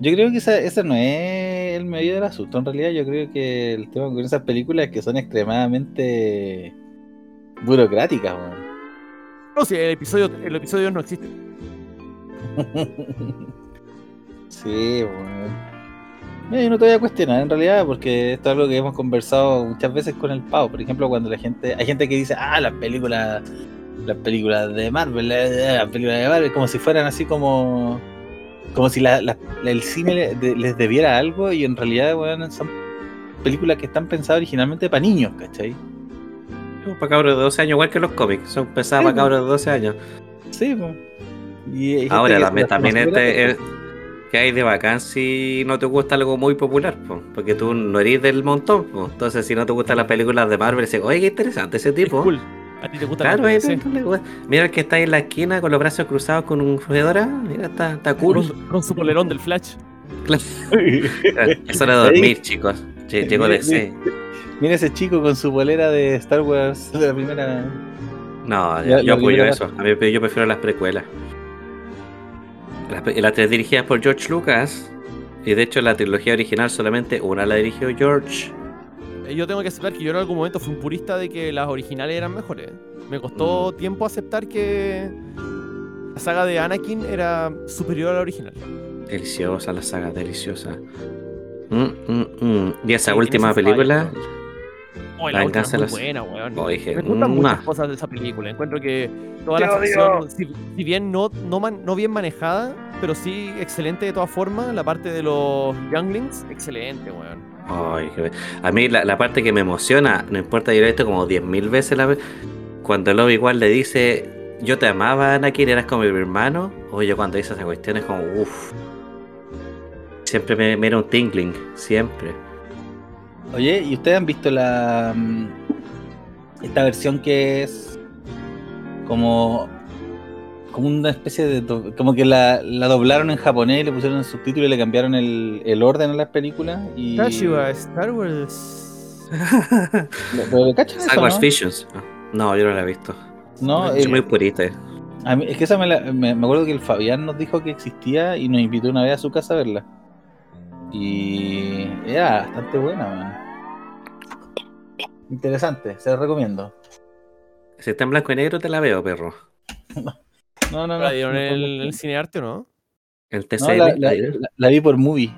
yo creo que esa, esa no es el medio del asunto. En realidad, yo creo que el tema con esas películas es que son extremadamente burocráticas, weón. No, si el episodio, el episodio no existe. Sí, bueno. Yo no te voy a cuestionar en realidad, porque esto es algo que hemos conversado muchas veces con el Pau. Por ejemplo, cuando la gente, hay gente que dice, ah, las películas, las películas de Marvel, eh, las películas de Marvel, como si fueran así como, como si el cine les debiera algo y en realidad, bueno, son películas que están pensadas originalmente para niños, ¿cachai? Para cabros de 12 años, igual que los cómics. Son pensados Sí, para cabros de 12 años. Sí, pues. Y Ahora que también, también este es que hay de bacán si no te gusta algo muy popular, po, porque tú no eres del montón. po. Entonces, si no te gustan las películas de Marvel, dices, oye, qué interesante ese Es tipo. cool. A ti te gusta Claro, la eh, sí. Mira el que está ahí en la esquina con los brazos cruzados con un fedora. Mira, está, está cool. con, con su polerón del Flash. Es hora de dormir, chicos. Lle- Llegó de C. Mira ese chico con su bolera de Star Wars de la primera. No, Ya, yo la apoyo eso. A mí, yo prefiero las precuelas. Las, las tres dirigidas por George Lucas. Y de hecho, la trilogía original solamente una la dirigió George. Eh, Yo tengo que aceptar que yo en algún momento fui un purista de que las originales eran mejores. Me costó Mm. tiempo aceptar que la saga de Anakin era superior a la original. Deliciosa la saga, deliciosa. Mm, mm, mm. Y esa Sí, última película. Oh, La la última es muy los- buena, weón. Oh, dije, Me gustan muchas cosas de esa película. Encuentro que toda Te la si, si bien no, no, man- no bien manejada, pero sí excelente de todas formas, la parte de los Younglings, excelente, weón. Ay, qué- a mí la, la parte que me emociona, no importa, yo lo he visto como 10.000 veces la vez. Cuando el igual le dice, yo te amaba, Anakin, eras como mi hermano. Oye, cuando dice esa cuestión es como, uff. Siempre me, me era un tingling, siempre. Oye, ¿y ustedes han visto la mm, esta versión que es como como una especie de como que la, la doblaron en japonés y le pusieron el subtítulo y le cambiaron el, el orden a las películas y Tashiwa, Star Wars. pero ¿le cachan Star Wars no? Visions. No, yo no la he visto. No, Soy eh, muy purista. a mí- es que esa me, la- me, me acuerdo que el Fabián nos dijo que existía y nos invitó una vez a su casa a verla. Y era bastante buena, man. Interesante, se la recomiendo. Si está en blanco y negro, te la veo, perro. No, no, no. ¿La dieron no, en el, cinearte o no? El no, TCL. la, la- la- la vi por movie.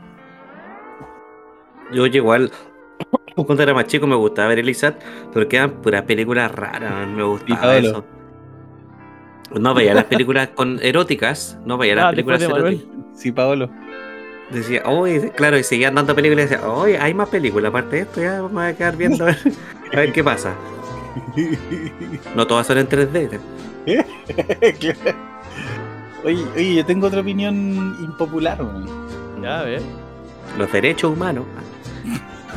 Yo igual, cuando era más chico me gustaba ver Elisat, pero quedan puras películas raras, me gustaba eso. No veía las películas con eróticas, no veía las Ah, películas eróticas. Sí, Paolo. Decía, oye, claro, y seguían dando películas y decía, oye, hay más películas, aparte de esto, ya vamos a quedar viendo a ver, a ver qué pasa. No todas son en 3D. Claro. Oye, oye, yo tengo otra opinión impopular, weón. Ya, a ver. Los derechos humanos.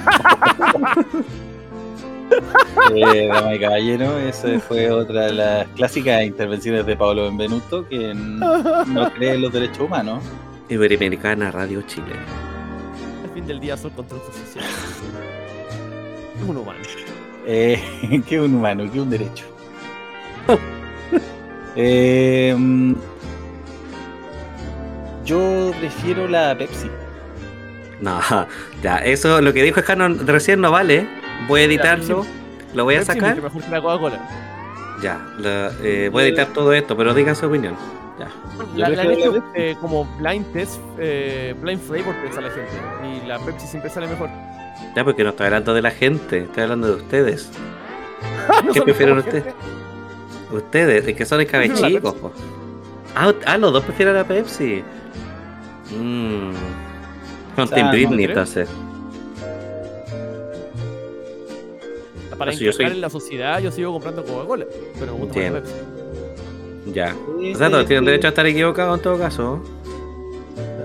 Eh, dama y caballero, esa fue otra de las clásicas intervenciones de Pablo Benvenuto, que no cree en los derechos humanos. Iberoamericana Radio Chile. Al fin del día son constructos sociales. Es un humano. Eh, que es un humano, que es un derecho. Eh, mm, yo prefiero la Pepsi. No, ya, eso, lo que dijo Canon recién no vale. Voy a editarlo, lo voy a sacar. mucho mejor que la Coca-Cola. Ya, la- eh, voy a editar todo esto, pero digan su opinión. Ya. La, la hecho eh, como blind test, eh, blind flavor test a la gente. Y la Pepsi siempre sale mejor. Ya, porque no estoy hablando de la gente, estoy hablando de ustedes. No ¿Qué prefieren ustedes? gente. Ustedes, es que son escabechicos. Ah, ah, los dos prefieren la Pepsi. Mmm. Con O sea, Team no, Britney, entonces. Para yo soy- en la sociedad, yo sigo comprando Coca-Cola. Pero me gusta más la. Pepsi. Ya. Sí, O sea, todos sí, tienen sí. derecho a estar equivocados en todo caso.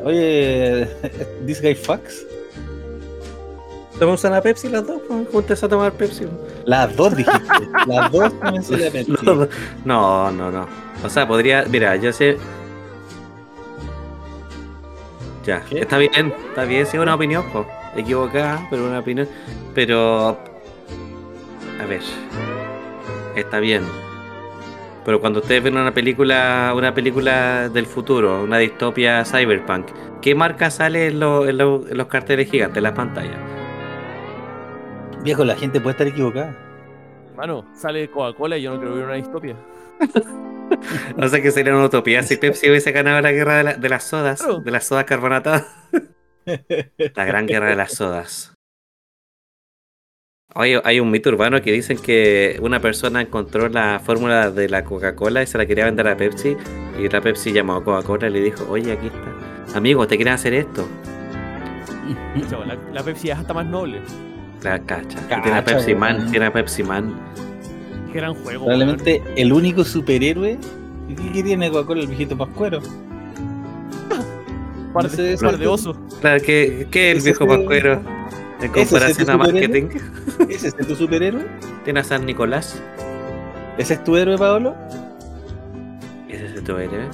Oye, this guy fucks. ¿Tomamos una Pepsi las dos? Pues, Júntense a tomar Pepsi. Las dos dijiste. Las dos también la Pepsi. No, no, no. O sea, podría. Mira, yo sé. Ya, ¿Qué? está bien, está bien, sí, es una opinión, pues. Equivocada, pero una opinión. Pero. A ver. Está bien. Pero cuando ustedes ven una película, una película del futuro, una distopia cyberpunk, ¿qué marca sale en, lo- en lo- en los carteles gigantes, en las pantallas? Viejo, la gente puede estar equivocada. Mano, sale Coca-Cola y yo no quiero ver una distopia. O sea que sería una utopía si Pepsi hubiese ganado la guerra de, la- de las sodas, Claro. de las sodas carbonatadas. La gran guerra de las sodas. Oye, hay un mito urbano que dicen que una persona encontró la fórmula de la Coca-Cola y se la quería vender a Pepsi. Y la Pepsi llamó a Coca-Cola y le dijo, oye, aquí está. Amigo, ¿te quieren hacer esto? La, la Pepsi es hasta más noble. La cacha. Cacha, tiene a Pepsi Man, tiene a Pepsi Man. Qué gran juego. Probablemente el único superhéroe que tiene Coca-Cola el viejito pascuero. Par de, par oso. Claro, que, que el viejo pascuero, en ese es comparación tu a superhéroe. marketing, ¿Ese es tu superhéroe? tiene a San Nicolás. ¿Ese es tu héroe, Paolo? Ese es tu héroe.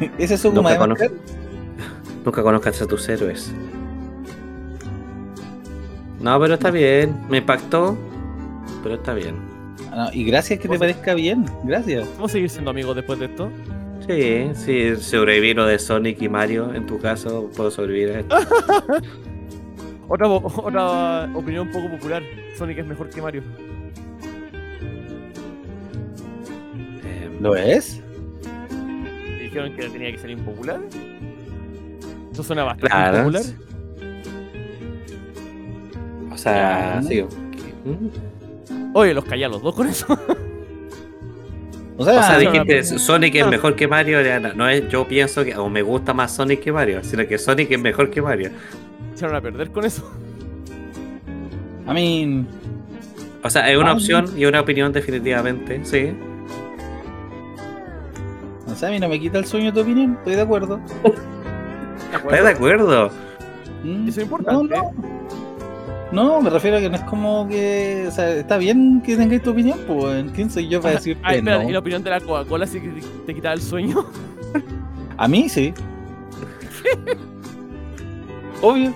¿Ese es su Nunca? Nunca conozcas a tus héroes. No, pero está bien. Me impactó, pero está bien. Ah, no, y gracias que te parezca bien. Gracias. ¿Vamos a seguir siendo amigos después de esto? Sí, sí, sobreviví lo de Sonic y Mario. En tu caso, puedo sobrevivir a esto. Otra, vo- otra opinión poco popular. Sonic es mejor que Mario. Eh, ¿Lo es? Dijeron que tenía que ser impopular. Eso suena bastante Claro. impopular. o sea, sí. ¿Mm? Oye, los callé a los dos con eso. O sea, O sea, dijiste no, no. Sonic es mejor que Mario. no es yo pienso que o me gusta más Sonic que Mario, sino que Sonic es mejor que Mario. Echaron a perder con eso. I mean, O sea, es una opción y una opinión definitivamente, sí. o sea, a mí no me quita el sueño tu opinión. Estoy de acuerdo. ¿De ¿Estás de acuerdo? Mm, Eso es importante. No, no. No, me refiero a que no es como que. O sea, está bien que tengáis tu opinión, pues. ¿Quién soy yo para decirte Ah, espera, no? ¿y la opinión de la Coca-Cola sí que te, te quitaba el sueño? A mí sí. Obvio.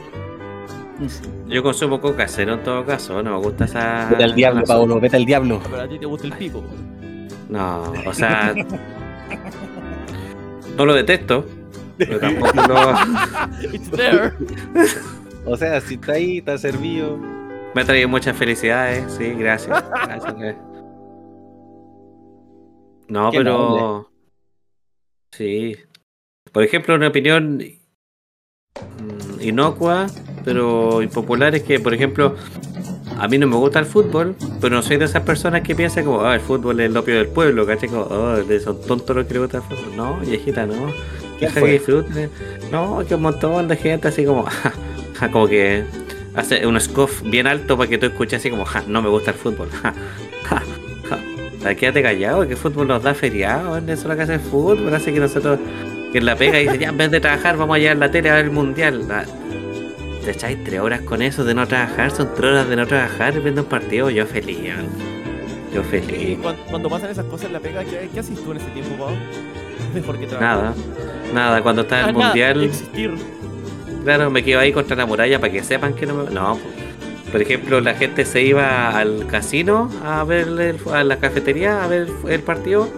Yo consumo coca cero en todo caso, no me gusta esa. Vete al diablo, esa- Paolo, vete al diablo. Pero a ti te gusta el pico. No, o sea. no lo detesto, pero tampoco lo. It's there. O sea, si está ahí, está servido. Me ha traído muchas felicidades, sí, gracias. gracias. No, Qué pero. Sí. Por ejemplo, una opinión mm, inocua, pero impopular es que, por ejemplo, a mí no me gusta el fútbol, pero no soy de esas personas que piensan como, ah, el fútbol es el opio del pueblo, ¿cachai? Como, oh, son tontos los que les gusta el fútbol. No, viejita, no. ¿Quién Deja que disfruten. No, que un montón de gente así como, como que hace un scoff bien alto para que tú escuches así como, ja, no me gusta el fútbol. Ja, ja, ja. Quédate callado, que el fútbol nos da feriado, eso es lo que hace el fútbol, hace que nosotros, que en la pega dice, ya en vez de trabajar vamos a llevar la tele a ver el mundial. Te echáis tres horas con eso de no trabajar, son tres horas de no trabajar viendo un partido, yo feliz, yo feliz. cuando, cuando pasan esas cosas en la pega, ¿qué, qué haces tú en ese tiempo, Pau? Mejor que trabajar. Nada, nada, cuando está Ah, el nada, mundial... existir. Claro, me quedo ahí contra la muralla para que sepan que no me... No, po. por ejemplo, la gente se iba al casino a ver el- a la cafetería a ver el, el partido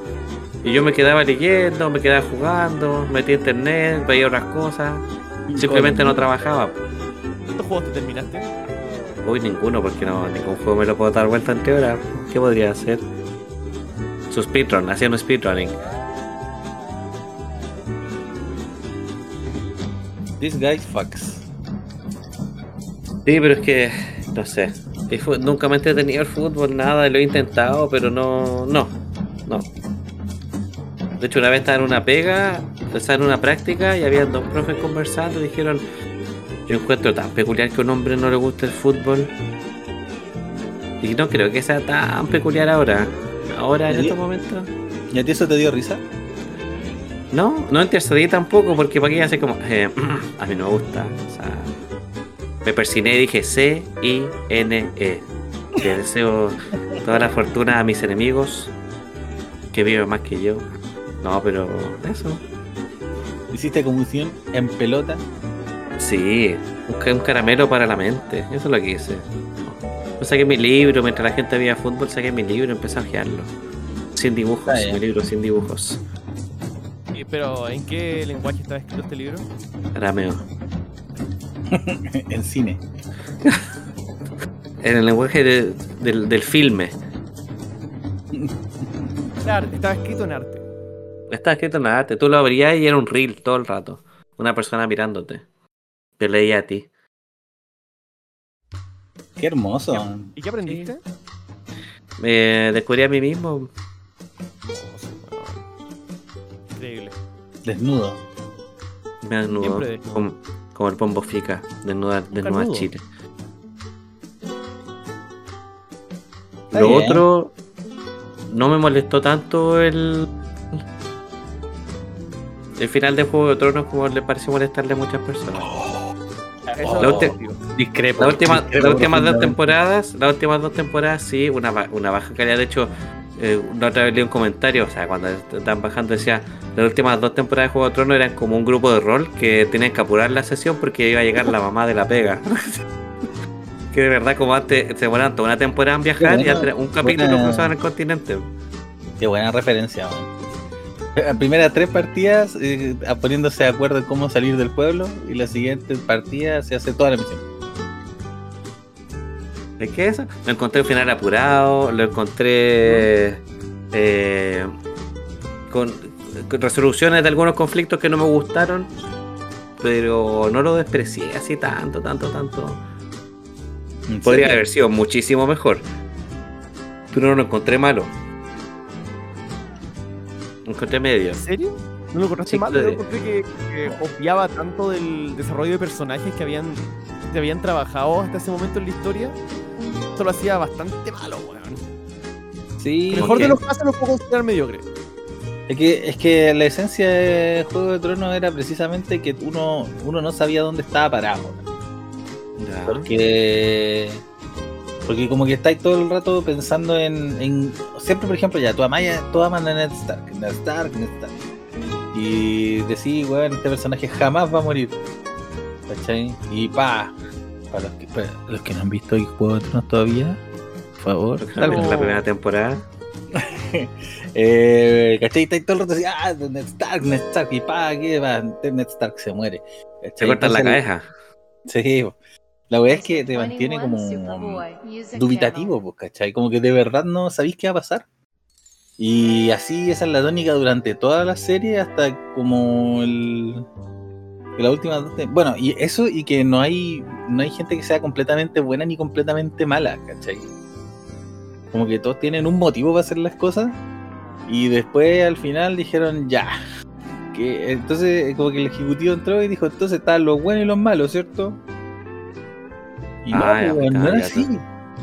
y yo me quedaba leyendo, me quedaba jugando, metía internet, veía otras cosas, simplemente no trabajaba. ¿Cuántos juegos te terminaste? Uy, ninguno, porque no, ningún juego me lo puedo dar vuelta en horas. ¿Qué podría hacer? Su speedrun, hacía un speedrunning. This guy fucks. Sí, pero es que, no sé. Nunca me he entretenido el fútbol, nada, lo he intentado, pero no, no, no. De hecho, una vez estaba en una pega, estaba en una práctica y había dos profes conversando y dijeron, yo encuentro tan peculiar que a un hombre no le guste el fútbol. Y no creo que sea tan peculiar ahora. Ahora, en estos momentos. ¿Y a ti eso te dio risa? No, no intercedí tampoco, porque para qué hace como, eh, a mí no me gusta. O sea, me persiné y dije C-I-N-E. Le deseo toda la fortuna a mis enemigos, que viven más que yo. No, pero eso. ¿Hiciste convulsión en pelota? Sí, un, ca- un caramelo para la mente. Eso es lo que hice. Yo saqué mi libro, mientras la gente veía fútbol, saqué mi libro y empecé a ojearlo. Sin dibujos, bien. mi libro sin dibujos. Y- Pero, ¿en qué lenguaje está escrito este libro? Arameo. en cine. En el lenguaje de- del, del filme. Arte, Estaba escrito en arte. Está escrito en arte. Tú lo abrías y era un reel todo el rato. Una persona mirándote. Te leía a ti. Qué hermoso. ¿Y qué aprendiste? Me descubrí a mí mismo. Increíble. Desnudo. Me desnudo. Como, como el pombo fica. Desnuda, desnuda. Chile. Está Lo bien. otro. No me molestó tanto el. El final de Juego de Tronos como le pareció molestarle a muchas personas. Eso La última, discrepo las últimas dos temporadas, las últimas dos temporadas sí, una, una baja calidad. De hecho, eh, la otra vez leí un comentario, o sea, cuando estaban bajando decía, las últimas dos temporadas de Juego de Tronos eran como un grupo de rol que tenían que apurar la sesión porque iba a llegar la mamá de la pega. que de verdad como antes se demoraban toda una temporada en viajar y buena- antes un capítulo buena- cruzaban el continente. Qué buena referencia, man. La primera tres partidas eh, poniéndose de acuerdo en cómo salir del pueblo y la siguiente partida se hace toda la misión. ¿De qué es eso? Lo encontré un final apurado, lo encontré eh, con, con resoluciones de algunos conflictos que no me gustaron, pero no lo desprecié así tanto, tanto, tanto. ¿En Podría haber sido muchísimo mejor, pero no lo encontré malo. Encontré medio. ¿En serio? ¿No lo encontraste Sí, mal? Yo encontré que, que obviaba tanto del desarrollo de personajes que habían, que habían trabajado hasta ese momento en la historia. Esto lo hacía bastante malo, weón. Sí, mejor de los casos lo puedo considerar mediocre. es que, es que la esencia de Juego de Tronos era precisamente que uno, uno no sabía dónde estaba parado. Porque. Porque como que estáis todo el rato pensando en. en- siempre, por ejemplo, ya, tú amas, tú amas a Ned Stark, Ned Stark, Ned Stark. Y decís, weón, este personaje jamás va a morir. ¿Cachai? Y pa. Para los que, para los que no han visto el Juego de Tronos todavía, por favor. Vez. la primera temporada. Eh, ¿Cachai? Estáis todo el rato así, ah, Ned Stark, Ned Stark, y pa, ¿qué va? Ned Stark se muere. Se ¿Cachai? cortan la cabeza. Sí. La weá es que te mantiene como dubitativo, pues, ¿cachai? Como que de verdad no sabéis qué va a pasar. Y así esa es la tónica durante toda la serie hasta como el... la última Bueno, y eso y que no hay no hay gente que sea completamente buena ni completamente mala, ¿cachai? Como que todos tienen un motivo para hacer las cosas y después al final dijeron ya. Que entonces como que el ejecutivo entró y dijo, entonces están los buenos y los malos, ¿cierto? Y no, Ah, pues, no era ya, así.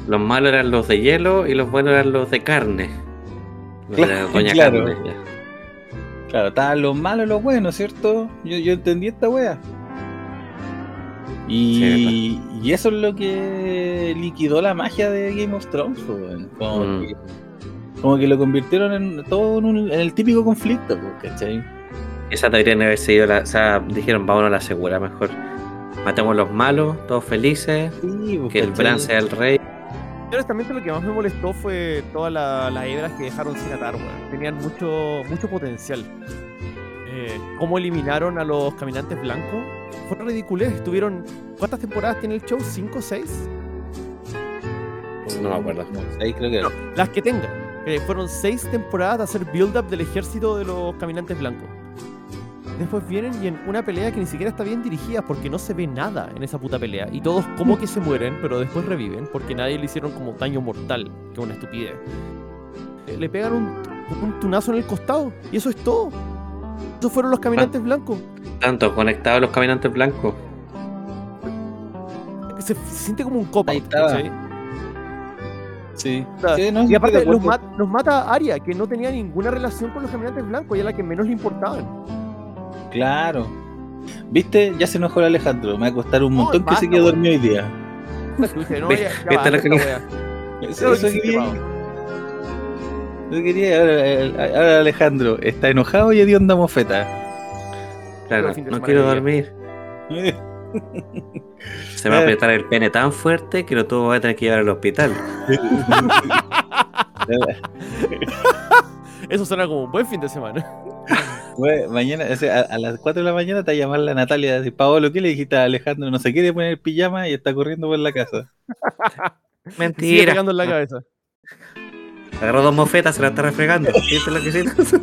Los malos eran los de hielo y los buenos eran los de carne. Claro, Doña claro. Carne. Claro, estaban los malos y los buenos, ¿cierto? Yo, yo entendí esta wea. Y, y eso es lo que liquidó la magia de Game of Thrones, weón. como, Mm. que, como que lo convirtieron en todo en, un- en el típico conflicto, po, ¿cachai? Esa deberían haber sido la. O sea, dijeron, vámonos a la segura mejor. Matemos los malos, todos felices. Sí, po, Que el. Bran sea el rey. Yo, honestamente lo que más me molestó fue todas la- las hebras que dejaron sin atar, weón. Tenían mucho, mucho potencial. Eh, cómo eliminaron a los caminantes blancos fue ridiculez. Estuvieron. ¿Cuántas temporadas tiene el show? ¿Cinco o seis? No me acuerdo. Seis, creo que. No, las que tengan. Que fueron seis temporadas de hacer build-up del ejército de los caminantes blancos. Después vienen y en una pelea que ni siquiera está bien dirigida porque no se ve nada en esa puta pelea. Y todos como que se mueren, pero después reviven porque nadie le hicieron como daño mortal, que es una estupidez. Eh, Le pegan un, un tunazo en el costado y eso es todo. Esos fueron los caminantes blancos. Tanto conectados los caminantes blancos. Se, se siente como un copa. Sí. sea, Sí, no, Y aparte los, mat- los mata Aria, que no tenía ninguna relación con los caminantes blancos y a la que menos le importaban. Claro. ¿Viste? Ya se enojó el Alejandro. Me va a costar un montón que se quede dormido hoy día. Eso, quería. mal. Eso quería. Ahora, eh, ahora Alejandro está enojado y onda mofeta. Claro, no quiero dormir. Se me va a apretar el pene tan fuerte que lo tuvo voy a tener que llevar al hospital. Eso suena como un buen fin de semana. Mañana, o sea, a, a las 4 de la mañana te va a llamar la Natalia decir, Paolo, ¿qué le dijiste a Alejandro? No se quiere poner pijama y está corriendo por la casa. Sigue Mentira. pegando en la cabeza. Agarró dos mofetas, se la está refregando. ¿Viste lo que hiciste?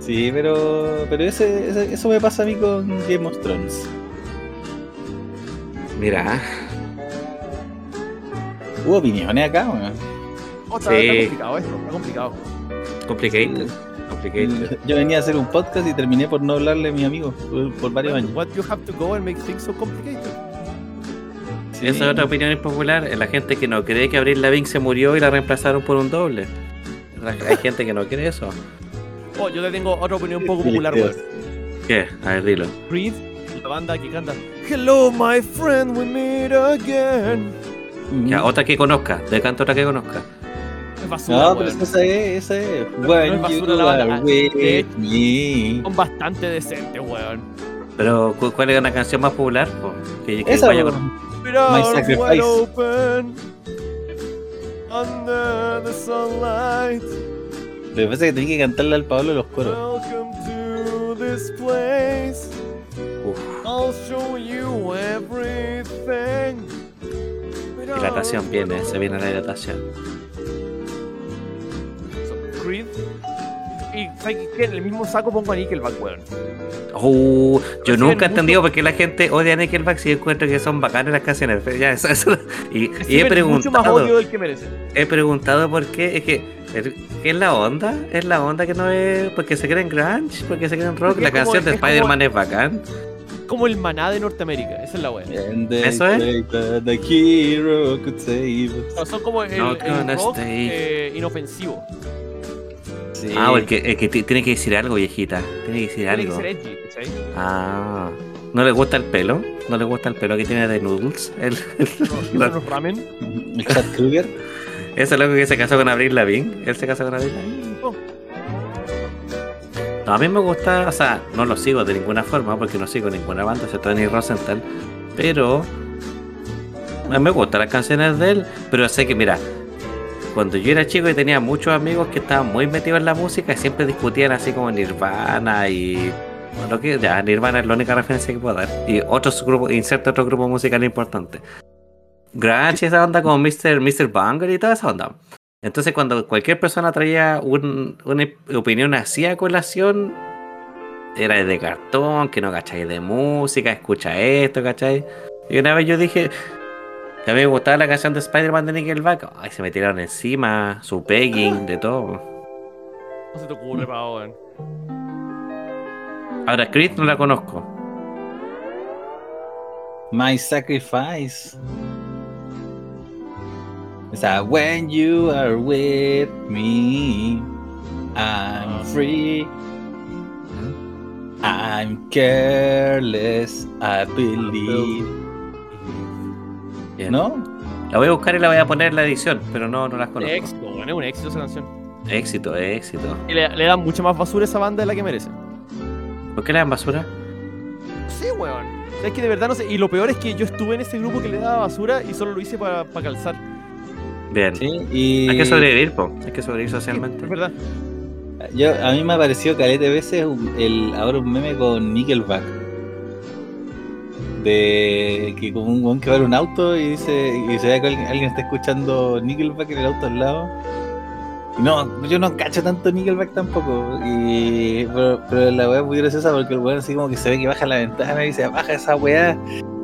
Sí, pero, pero ese, ese- eso me pasa a mí con Game of Thrones. Mira, Hubo opiniones acá, weón. Oh, está, Sí. está complicado esto, está complicado. complicated. Complicated. Yo venía a hacer un podcast y terminé por no hablarle a mi amigo por, por varios años. What you have to go and make things so complicated. Sí. Esa es otra opinión impopular. La gente que no cree que Abril Lavigne se murió y la reemplazaron por un doble. Hay gente que no cree eso. Oh, yo te tengo otra opinión un poco popular. ¿Qué? A ver, dilo. Creed, la banda que canta Hello, my friend, we meet again. Ya, otra que conozca. De canto otra que conozca. Es basura, No, pero weón. esa es, esa es. no When es basura la banda. Son bastante decentes, weón. Pero, ¿cu- ¿cuál es la canción más popular? po? Que, que Esa, vaya con- arms Sacrifice. wide open Under the sunlight Lo que pasa es que tenía que cantarle al Pablo los coros. Welcome to this place Uf, I'll show you everything dilatación viene, se viene la dilatación. Creed y ¿sabes qué? en el mismo saco pongo a Nickelback, weón. Uh, yo Reciben nunca he mucho- entendido por qué la gente odia a Nickelback si encuentro que son bacanas las canciones. Pero Ya, eso, eso- Y, y he Reciben mucho más preguntado, odio del que merecen. he preguntado por qué. Es que, ¿qué es la onda? ¿Es la onda que no es porque se creen grunge? ¿Porque se creen rock? Porque La canción de Spider-Man es bacán. Como el maná de Norteamérica, esa es la they ¿Eso es? No, son como el, Not el rock eh, inofensivo. Sí. Ah, porque el que ti- tiene que decir algo, viejita. Tiene que decir Tiene que algo. ser edgy. Ah. ¿No le gusta el pelo? ¿No le gusta el pelo que tiene de Noodles? El, No, la- unos ramen. El Chad Kruger. ese loco que se casó con Avril Lavigne. Él se casó con Avril Lavigne. Oh, No, a mí me gusta, o sea, no lo sigo de ninguna forma porque no sigo ninguna banda, excepto Tony Rosenthal. Pero a mí me gustan las canciones de él. Pero sé que, mira, cuando yo era chico y tenía muchos amigos que estaban muy metidos en la música y siempre discutían así como Nirvana y. Bueno, que ya, Nirvana es la única referencia que puedo dar. Y otros grupos, inserta otro grupo musical importante. Grunge, esa onda como Mr. Mr. Banger y toda esa onda. Entonces, cuando cualquier persona traía un- una opinión así a colación, era de cartón, que no cacháis de música, escucha esto, ¿cachai? Y una vez yo dije que a mí me gustaba la canción de Spider-Man de Nickelback. Ay, se me tiraron encima, su pegging, de todo. no se te ocurre, pa, weón. Ahora, Creed no la conozco. My sacrifice. O sea, when you are with me, I'm Ah. free. I'm careless, I believe. Bien. ¿No? La voy a buscar y la voy a poner en la edición, pero no, no las Es conozco. éxito, weón, es un éxito esa canción. Éxito, éxito. Y le, le dan mucha más basura a esa banda de la que merece. ¿Por qué le dan basura? No sé, weón. O sea, es que de verdad no sé. Y lo peor es que yo estuve en ese grupo que le daba basura y solo lo hice para calzar. Bien. Sí, y Hay que sobrevivir, po. Hay que sobrevivir Es socialmente. verdad. yo, a mí me ha parecido caleta de veces un- el, ahora un meme con Nickelback. De que como un weón que va en un auto y dice y se ve que alguien, alguien está escuchando Nickelback en el auto al lado. Y no, yo no cacho tanto Nickelback tampoco. Y, pero, pero la weá es muy graciosa porque el weón así como que se ve que baja la ventana y se baja esa weá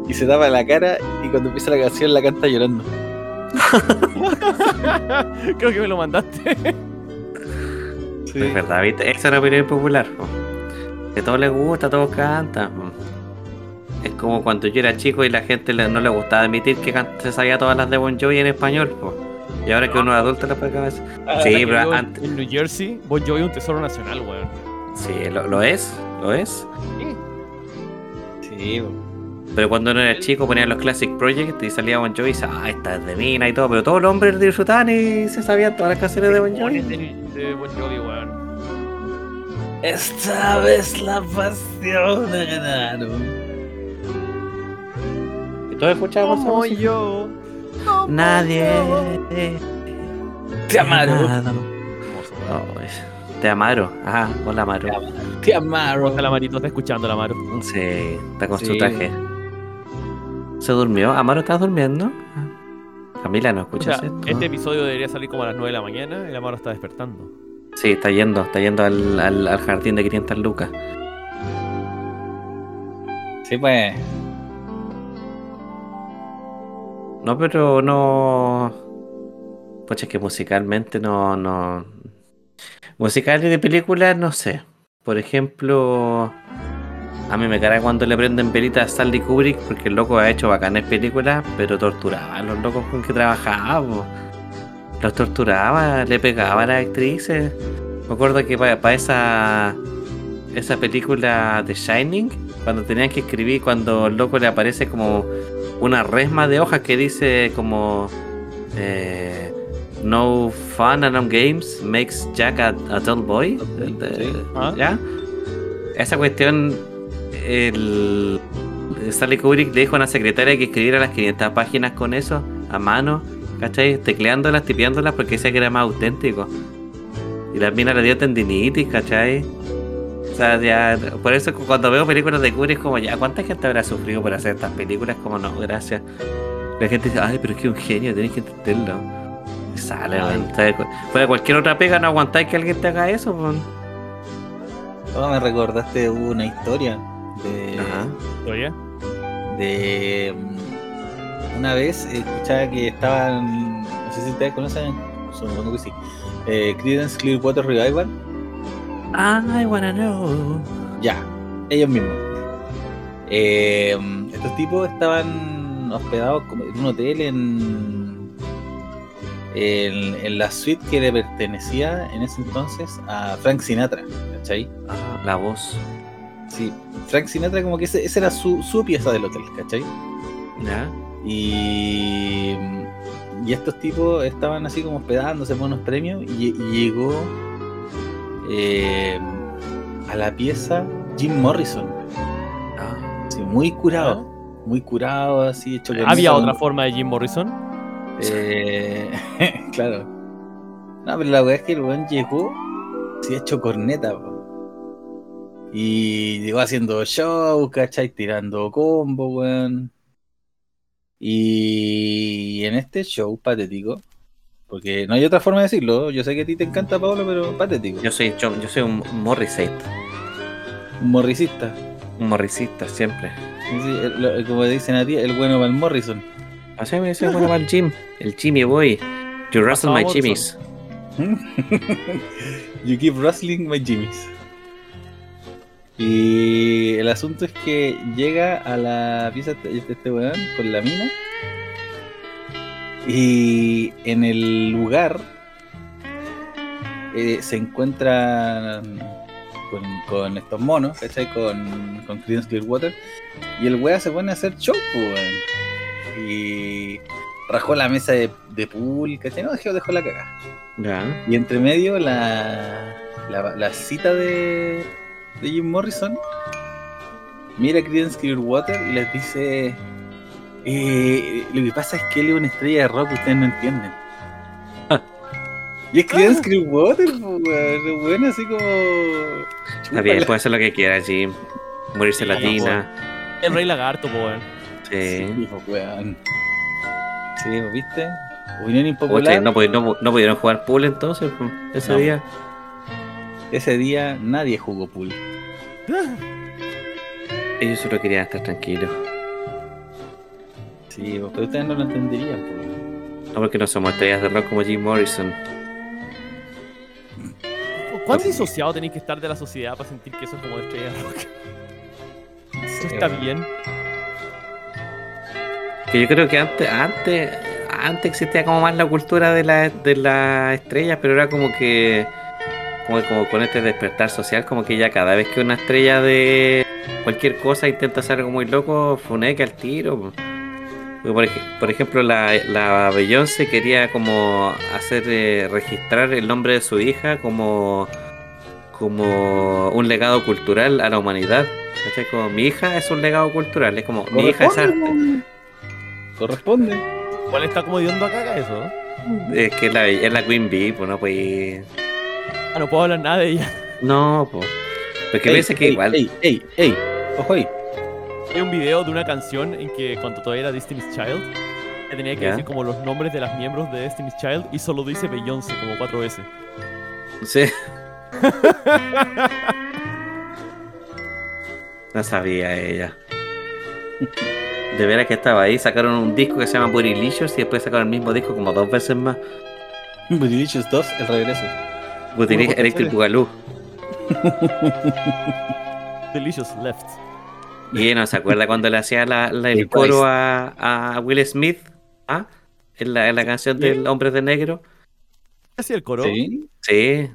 y se tapa la cara y cuando empieza la canción la canta llorando. Creo que me lo mandaste. Sí. Es verdad, ¿viste? Esa es la opinión popular. po. Que a todos les gusta, todos cantan. po. Es como cuando yo era chico y la gente le- no le gustaba admitir que se sabía todas las de Bon Jovi en español. po. Y ahora que uno es adulto le puede cabeza. Ah, Sí, pero antes. En New Jersey, Bon Jovi es un tesoro nacional, weón. Sí, lo, lo es, lo es. Sí. Sí. Pero cuando uno era chico ponían los Classic Project y salía Bon Jovi y decía, ah, esta es de mina y todo. Pero todos los hombres disfrutaban y se sabían todas las canciones de Bon Jovi. de, de Bon Jovi, weón. Esta vez la pasión ha ganado. ¿Y todos escuchábamos esa Como yo. como Nadie. yo. Te amaron. Te Amaro. Ajá, hola Amaro. Te amaron. Está la Marito, está escuchando la Maro. Sí, está con su Sí. traje. ¿Se durmió? ¿Amaro estás durmiendo? Camila, ¿no O escuchas sea, esto? este episodio debería salir como a las 9 de la mañana y la Mara está despertando. Sí, está yendo, está yendo al, al, al jardín de 500 lucas. Sí, pues. No, pero no. Pucha, es que musicalmente no, no. Musicales de películas, no sé. Por ejemplo, a mí me carga cuando le prenden velitas a Stanley Kubrick porque el loco ha hecho bacanes películas, pero torturaba a los locos con que trabajaba. Los torturaba, le pegaba a las actrices. Me acuerdo que para esa esa película de Shining, cuando tenían que escribir, cuando el loco le aparece como una resma de hojas que dice como eh, No fun and no games makes Jack a, a dull boy. El de- Sí. Ah. ¿Ya? Esa cuestión, el Stanley Kubrick le dijo a una secretaria que escribiera las 500 páginas con eso, a mano, ¿cachai? Tecleándolas, tipeándolas porque decía que era más auténtico. Y la mina le dio tendinitis, ¿cachai? O sea, ya, por eso cuando veo películas de Kubrick es como, ya, ¿cuánta gente habrá sufrido por hacer estas películas? Como, no, gracias. La gente dice, ay, pero es que es un genio, tenés que entenderlo. Y sale, Fuera cualquier otra pega, no aguantáis que alguien te haga eso, man. Oh, me recordaste una historia de. Ajá. ¿Oye? de mm, una vez escuchaba que estaban no sé si ustedes conocen supongo que sí eh, Creedence Clearwater Revival I wanna know. ya ellos mismos Eh, estos tipos estaban hospedados en un hotel en, en en la suite que le pertenecía en ese entonces a Frank Sinatra ¿cachai? Ah, la voz. sí Frank Sinatra como que ese, esa era su, su pieza del hotel ¿cachai? ¿Ya? Y, y estos tipos estaban así como hospedándose por unos premios y, y llegó eh, a la pieza Jim Morrison, Ah. muy curado, muy curado, así hecho ¿Había otra forma de Jim Morrison? Eh, claro. No, pero la verdad es que el weón llegó, se ha hecho corneta, po. Y llegó haciendo show, ¿cachai? Tirando combo, weón. Y en este show patético, porque no hay otra forma de decirlo, yo sé que a ti te encanta, Pablo, pero patético. Yo soy yo, yo soy un Morrisite, Un morricista. un morricista siempre. Sí, el- como dicen a ti, el bueno para el Morrison. Así me dice bueno para el gym, el Jimmy boy. You wrestle my Morrison. Jimmys. you keep wrestling my Jimmys. Y el asunto es que llega a la pieza este, este weón con la mina. Y en el lugar eh, se encuentran con, con estos monos, ¿cachai? Con, con Creedence Clearwater. Y el weón se pone a hacer show, weón. Y rajó la mesa de, de pool, ¿cachai? No, dejó, dejó la cagada. Ya. Y entre medio la, la, la cita de, de Jim Morrison mira a Creedence Clearwater y les dice eh, lo que pasa es que él es una estrella de rock que ustedes no entienden. Y es Creedence Clearwater, pues, weón, bueno, así como... Está bien, puede hacer lo que quiera, Jim. Morirse Sí, latina. El Rey Lagarto, po, weón. Sí. Sí, pues, weón. Sí, pues, ¿viste? Opinión Oye, impopular. no, pudi- no, no pudieron jugar pool entonces pues, ese No. día. Ese día nadie jugó pool. Ellos solo querían estar tranquilos. Sí, pero ustedes no lo entenderían. No porque no somos estrellas de rock como Jim Morrison. ¿Cuán Sí. disociado tenéis que estar de la sociedad para sentir que eso es como estrella de rock? Eso está bien. Que yo creo que antes, antes, antes existía como más la cultura de la, de las estrellas, pero era como que, como, como con este despertar social, como que ya cada vez que una estrella de cualquier cosa intenta hacer algo muy loco, funeque al tiro. Por, ej- por ejemplo, la, la Beyoncé quería como hacer eh, registrar el nombre de su hija como, como un legado cultural a la humanidad. ¿Cachai? Como mi hija es un legado cultural, es como mi hija es arte. Corresponde. Igual está como hediondo a caca eso. Es que la, es la Queen Bee, pues no pues. Ah, no puedo hablar nada de ella. No, pues. Porque Ey, piensa que ey, igual. Ey, ey, ey. Ojo ahí. Hay un video de una canción en que cuando todavía era Destiny's Child, Que tenía que Ya. decir como los nombres de las miembros de Destiny's Child y solo dice Beyoncé como cuatro veces. Sí. No sabía ella. De veras que estaba ahí, sacaron un disco que se llama Bootylicious y después sacaron el mismo disco como dos veces más. Bootylicious 2, el regreso. Bootylicious Bueno, Electric. Boogaloo. Delicious Left. Y ella no se acuerda cuando le hacía la, la- El coro a, a Will Smith ¿ah? en, la, en la canción del Hombres de Negro. ¿Qué hacía el coro? Sí. Sí.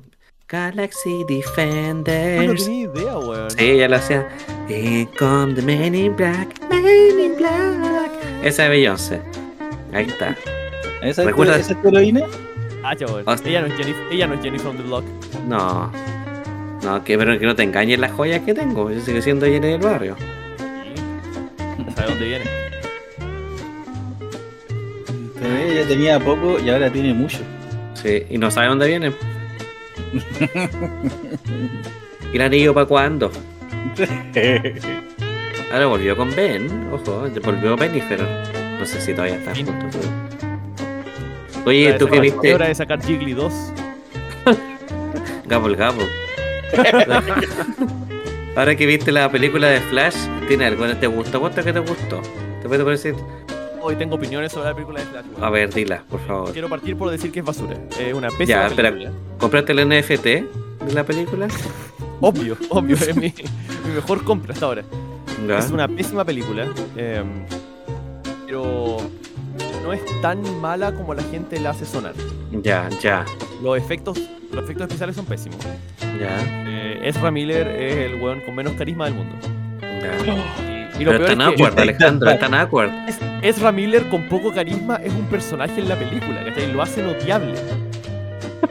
Galaxy Yo no Defenders. tenía idea, weón. Sí, ella lo hacía. Here come the Men in Black, Men in Black. Esa es Beyoncé. Ahí está. ¿Esa, ¿Recuerdas? ¿Esa es tu heroína? Ah, chaval. Ella no es Jenny, ella no es Jenny from the Block. No. No, que, pero que no te engañes las joyas que tengo. Yo sigo siendo Jenny del barrio. Sabe dónde viene. Pero ella tenía poco y ahora tiene mucho. Sí, y no sabe dónde viene. ¿Y el anillo para cuándo? Ahora volvió con Ben. Ojo, volvió Benifer. No sé si todavía está juntos. Oye, ¿tú qué viste? Hora de sacar Jiggly 2. Gabble Gabble. Ahora que viste la película de Flash, ¿tiene algo que te gustó? ¿Cuánto que te gustó? ¿Te puedo decir? Hoy tengo opiniones sobre la película de Flash. weón. A ver, dila, por favor. Quiero partir por decir que es basura. Es una pésima Ya, espera. película. ¿Compraste el NFT de la película? Obvio, obvio. Es mi, mi mejor compra hasta ahora. Ya. Es una pésima película. eh, pero no es tan mala como la gente la hace sonar. Ya, ya, Los efectos, los efectos especiales son pésimos. ya, Eh, Ezra Miller es el weón con menos carisma del mundo. ya. Y, lo Pero peor es tan es que awkward, Alejandro, es tan awkward. Ezra Miller con poco carisma es un personaje en la película, ¿cachai? Lo hacen odiable.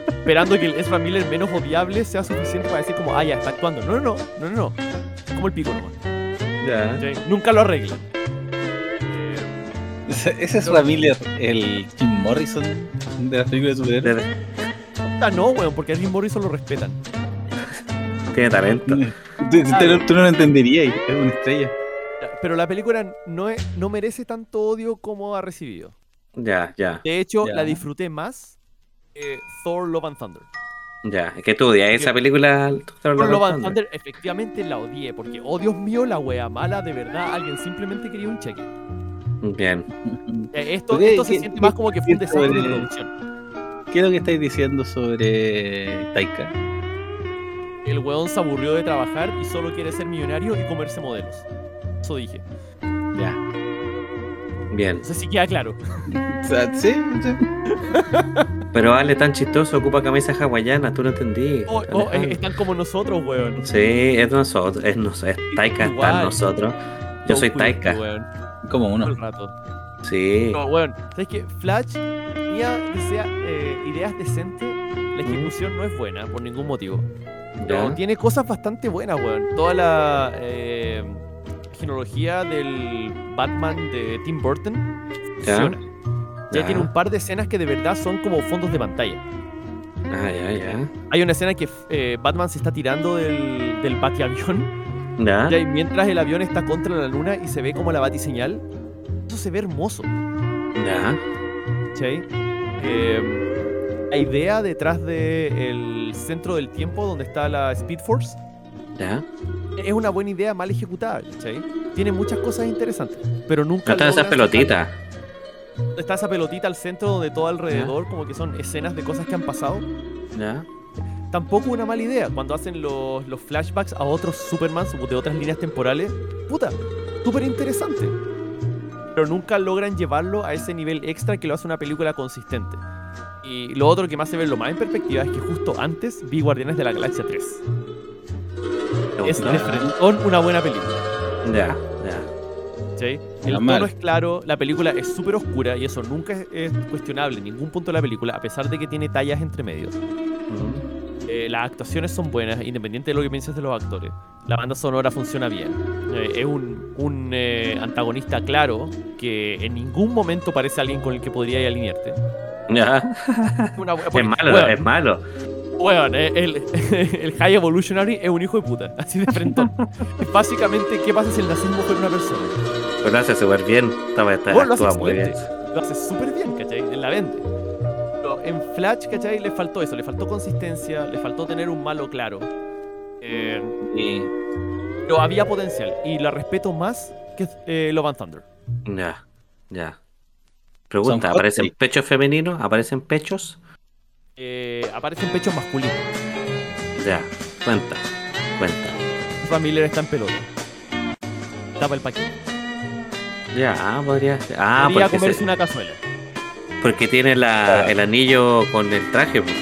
Esperando que el Ezra Miller menos odiable sea suficiente para decir como, ah, ya, está actuando. No, no, no, no, no, como el pico nomás. Ya. ¿cachai? Nunca lo arreglan. Eh, Ese es Ramiller, el Jim Morrison de las películas de superhéroes. Ah, no, weón, porque a Jim Morrison lo respetan. Tiene talento. Tú, tú- tú- no lo entenderías, es una estrella. Pero la película no, es- no merece tanto odio como ha recibido. Ya, ya, De hecho, Ya. la disfruté más que Thor Love and Thunder. ya. Es que tú odias esa película. Thor Thor Love and Thunder. Thunder efectivamente la odié porque, oh Dios mío, la wea mala, de verdad, alguien simplemente quería un cheque. Bien. Eh, Esto, esto se ¿qué- siente más como que fue un desastre de producción. ¿Qué es lo que estáis diciendo sobre Taika? El weón se aburrió de trabajar y solo quiere ser millonario y comerse modelos. Eso dije. Ya. Bien. No sé si queda claro. Sí, sí. Pero Ale, tan chistoso, ocupa camisa hawaiana, tú no entendí. Oh, oh, están como nosotros, weón. Sí, es nosotros, es, nos, es Taika, está en Igual. nosotros. Yo soy Taika. weón, Como todo uno. el rato. Sí. No, weón, ¿sabes qué? Flash tenía desea- eh, ideas decentes, la ejecución no es buena por ningún motivo. Pero Ya. tiene cosas bastante buenas, weón. Toda la eh, genealogía del Batman de Tim Burton funciona. Ya Ya. tiene un par de escenas que de verdad son como fondos de pantalla. Ah, ya, ya. Hay una escena que eh, Batman se está tirando del, del batiavión Ya. ya, y mientras el avión está contra la luna y se ve como la batiseñal. Eso se ve hermoso. Ya. ¿cachai? Eh, la idea detrás del centro del tiempo donde está la Speed Force Ya. es una buena idea mal ejecutada. Tiene muchas cosas interesantes, pero nunca No logran pelotitas. sacar- Está esa pelotita al centro donde todo alrededor como que son escenas de cosas que han pasado. Tampoco una mala idea cuando hacen los, los flashbacks a otros Superman de otras líneas temporales. Puta, súper interesante. Pero nunca logran llevarlo a ese nivel extra que lo hace una película consistente. Y lo otro que me hace verlo más en perspectiva es que justo antes vi Guardianes de la Galaxia 3. ¿Te Es de frentón una buena película. Ya, ya. ¿cachai? El tono es claro, la película es súper oscura y eso nunca es, es cuestionable en ningún punto de la película, a pesar de que tiene tallas entre medio. Mm. Las actuaciones son buenas, independiente de lo que pienses de los actores. La banda sonora funciona bien. Eh, es un, un, eh, antagonista claro que en ningún momento parece alguien con el que podría alinearte. Una, Es malo, weón, es malo. weón, eh, el, el High Evolutionary es un hijo de puta, así de frente. es básicamente qué pasa si el nazismo fuera una persona. Pero lo hace súper bien. Está, lo hace actúa muy bien. lo hace súper bien, ¿cachai? En la vende. Pero en Flash, ¿cachai? Le faltó eso, le faltó consistencia, le faltó tener un malo claro. Eh, Y, pero había potencial y la respeto más que eh, Love and Thunder. ya, ya. Pregunta, ¿aparecen pechos femeninos? ¿Aparecen pechos? Eh, aparecen pechos masculinos. Ya, cuenta, cuenta. Ezra Miller está en pelota. Tapa el paquete. Ya, podría ser. Ah, Podría comerse se- una cazuela. Porque tiene la, Claro. el anillo con el traje, pues,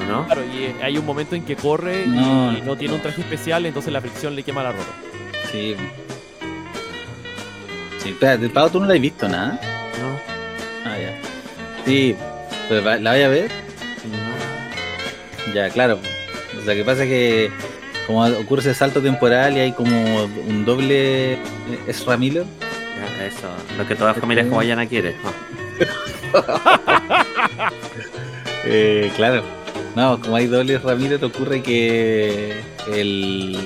¿o no? Claro, y eh, hay un momento en que corre No. y no tiene un traje especial, entonces la fricción le quema la ropa. Sí. Sí, espérate, pavo tú no la has visto nada. No, Ah, ya. Sí, pero va- la voy a ver. no. Ya, claro. O sea, que pasa es que como ocurre ese salto temporal y hay como un doble Ezra Miller. Ya, eso. Lo que toda familia hawaiana quiere. ¿no? Eh, claro. No, como hay doble Ezra Miller, ocurre que el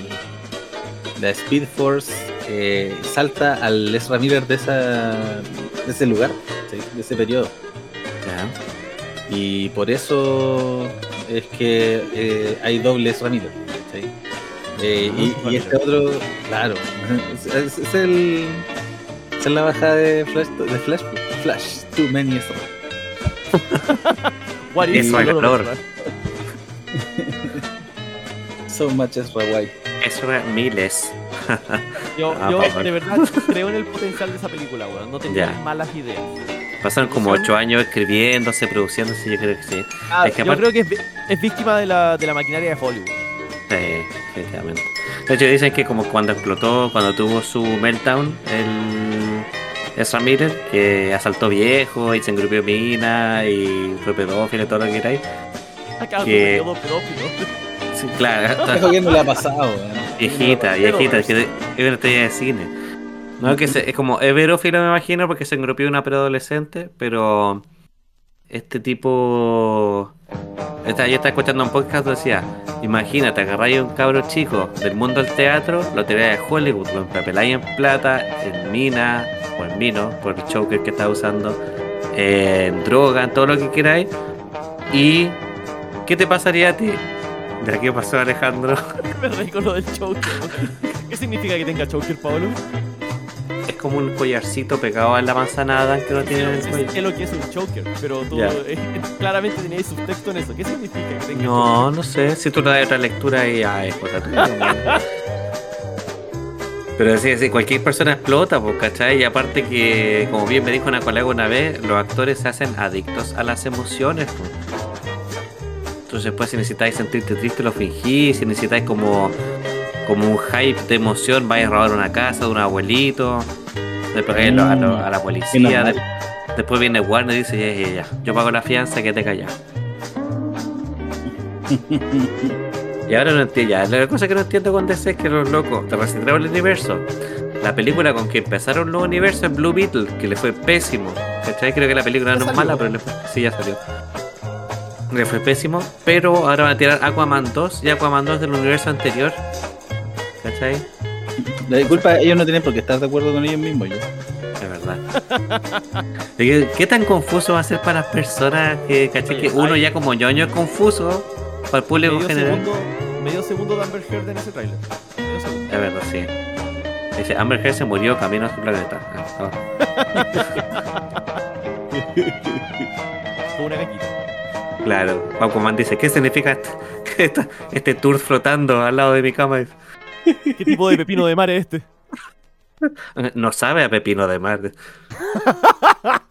la Speed Force eh, salta al Ezra Miller de, esa, de ese lugar, ¿sí? de ese periodo. Y por eso es que eh, hay doble Ezra Miller. ¿sí? Eh, y, y este otro, claro, es, el. es la bajada de Flash, de Flash, Flash, Too Many Ezra. What if Ezra Lord of Miller. Ezra? So much Ezra White. Eso miles. Yo, Ah, yo de verdad creo en el potencial de esa película, weón. No tenía Ya. malas ideas. Pasaron como ocho años escribiéndose, produciéndose, yo creo que sí. Ah, Es que yo aparte- creo que es, es víctima de la, de la maquinaria de Hollywood. Sí, efectivamente. De hecho, dicen que como cuando explotó, cuando tuvo su meltdown, el Ezra Miller, que asaltó viejo y se engrupió mina y fue pedófilo y todo lo que queráis. Acá Que- todo pedófilo. Sí, claro, Eso que no le ha pasado, viejita, viejita, que es una estrella de cine. No, que se- es como, es verófilo me imagino porque se engrupió una preadolescente, pero este tipo... Esta, yo estaba escuchando un podcast que decía, imagínate, agarráis a un cabro chico del mundo del teatro, lo tiráis a Hollywood, lo empapeláis en plata, en mina, o en vino, por el choker que está usando, en droga, en todo lo que queráis, y ¿qué te pasaría a ti? ¿De qué pasó Alejandro? Me reí con lo del choker. ¿Qué significa que tenga choker, Pablo? Es como un collarcito pegado en la manzana Adán que no tiene en el cuello. sé lo que es un choker, pero tú Ya. eh, claramente tenías subtexto en eso. ¿Qué significa que tenga No, no sé. Si tú le das otra lectura y ya es cosa tuya. Pero sí, sí, cualquier persona explota, pues, ¿cachai? Y aparte que, como bien me dijo una colega una vez, los actores se hacen adictos a las emociones, pues. Entonces, pues, si necesitáis sentirte triste, lo fingís. Si necesitáis como, como un hype de emoción, vais a robar una casa de un abuelito. Después vais a, lo- la policía. de- después viene Warner y dice, ya, ya, ya, yo pago la fianza, que te callas. Y ahora no entiendo, ya, la cosa que no entiendo con DC es que los locos te recentraron el universo. La película con que empezaron los universos es Blue Beetle, que le fue pésimo. ¿Cachai? Creo que la película ¿Ya no es mala, pero le fue, sí, ya salió. Le fue pésimo, pero ahora van a tirar Aquaman 2 y Aquaman 2 del universo anterior. ¿Cachai? La disculpa, ellos no tienen por qué estar de acuerdo con ellos mismos. Yo. Es verdad. ¿Qué, tan confuso va a ser para las personas que, ¿cachai? Oye, que uno ya como ñoño es confuso para el público medio general? segundo, medio segundo de Amber Heard en ese tráiler. Es verdad, sí. Dice, Amber Heard se murió camino a su planeta. Ah, Fue una caquita. ah, claro. Aquaman dice, ¿qué significa este, esta- este tour flotando al lado de mi cama? ¿Qué tipo de pepino de mar es este? No sabe a Pepino de Mar.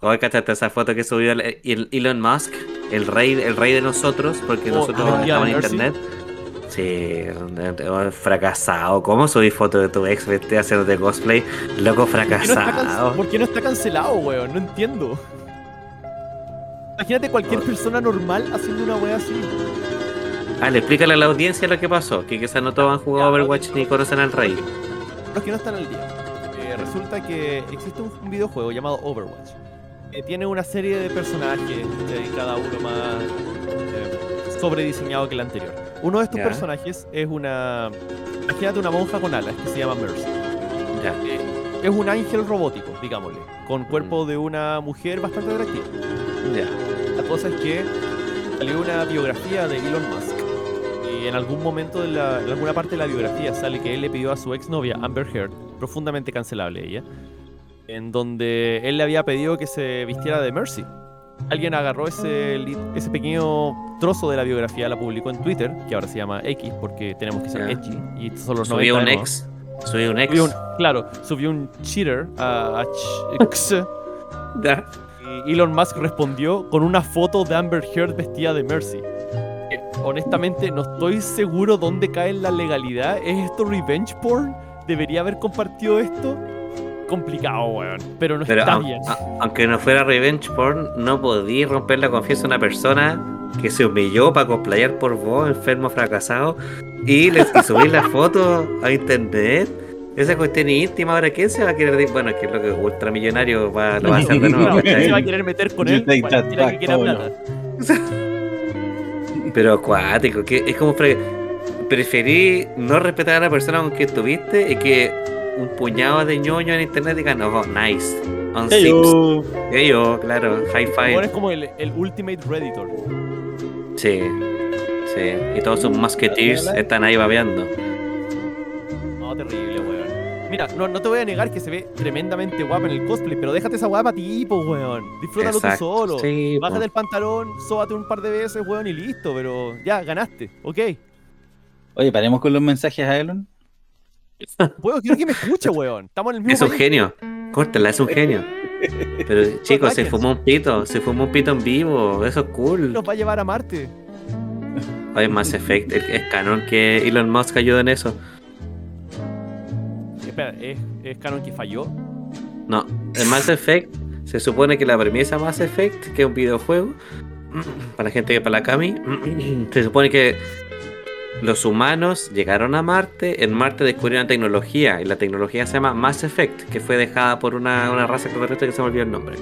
Hoy cachaste esa foto que subió el, el Elon Musk, el rey, el rey de nosotros, porque Oh, nosotros ah, estamos en Mercy. internet. Sí, un- fracasado. ¿Cómo subí foto de tu ex vestida haciéndote cosplay? Loco ¿Por qué, no está can- fracasado. por qué no está cancelado, weón? No entiendo. Imagínate cualquier persona normal haciendo una wea así. Ah, le explícale a la audiencia lo que pasó, que quizás no todos han jugado Overwatch ni conocen al rey. Los que no están al día. Eh, resulta que existe un videojuego llamado Overwatch. Que tiene una serie de personajes, ¿cachai? cada uno más eh, sobrediseñado que el anterior. Uno de estos personajes es una. Imagínate una monja con alas que se llama Mercy. Ya. Eh, es un ángel robótico, digámosle, con cuerpo de una mujer bastante atractiva. La cosa es que salió una biografía de Elon Musk. Y en algún momento, de la- en alguna parte de la biografía, sale que él le pidió a su exnovia, Amber Heard, profundamente cancelable ella, en donde él le había pedido que se vistiera de Mercy. Alguien agarró ese, ese pequeño trozo de la biografía, la publicó en Twitter, que ahora se llama X, porque tenemos que ser Ya. edgy. Y estos son los Subí 90 un ex. Subí un ex. Subió un- claro, subió un cheater a, a X, y Elon Musk respondió con una foto de Amber Heard vestida de Mercy. Eh, honestamente, no estoy seguro dónde cae la legalidad. ¿Es esto revenge porn? ¿Debería haber compartido esto? Complicado, weón. Pero no Pero está bien. a- aunque no fuera revenge porn, no podí romper la confianza de una persona que se humilló para cosplayar por vos, enfermo fracasado, y, les, y subir la foto a internet. Esa cuestión íntima, ahora quién se va a querer decir, bueno, es que lo que es ultramillonario va, lo va a hacer de nuevo, Claro, ¿quién se va a querer meter con él? Cualquiera que quiera plata. Pero acuático, que es como pre- preferí no respetar a la persona con quien estuviste y que un puñado de ñoño en internet digan, oh, nice, on Hey, yo. Y yo, claro, high five. es como el, el ultimate redditor. Sí, sí. Y todos sus musketeers están ahí babeando. No, terrible, weón. Mira, no, no te voy a negar que se ve tremendamente guapa en el cosplay, pero déjate esa guapa tipo, weón. Disfrútalo tú solo. sí, Bájate po. el pantalón, sóbate un par de veces, weón, y listo, pero ya, ganaste, ok. Oye, paremos con los mensajes a Elon. Quiero que me escuche, weón. Estamos en el mismo Es un país. genio. Córtala, es un genio. Pero chicos, se fumó un pito, se fumó un pito en vivo, eso es cool. Nos va a llevar a Marte. Oye, Mass Effect, es es canon que Elon Musk ayuda en eso. Espera, ¿es, es canon que falló? No, en Mass Effect se supone que la premisa Mass Effect, que es un videojuego, para la gente que para la Cami, se supone que los humanos llegaron a Marte, en Marte descubrieron tecnología, y la tecnología se llama Mass Effect, que fue dejada por una, una raza extraterrestre que se me olvidó el nombre.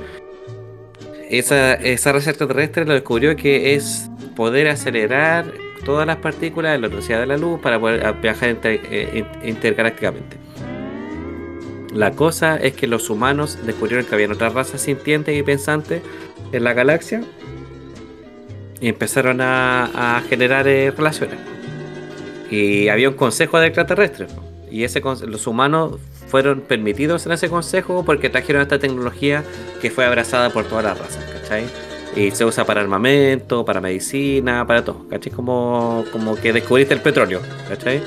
Esa, esa raza extraterrestre lo descubrió que es poder acelerar todas las partículas de la velocidad de la luz para poder viajar inter- eh, in- intergalácticamente. La cosa es que los humanos descubrieron que había otras razas sintientes y pensantes en la galaxia y empezaron a, a generar eh, relaciones. Y había un consejo de extraterrestres. Y ese los humanos fueron permitidos en ese consejo porque trajeron esta tecnología que fue abrazada por todas las razas, ¿cachai? Y se usa para armamento, para medicina, para todo, ¿cachai? Como, como que descubriste el petróleo, ¿cachai?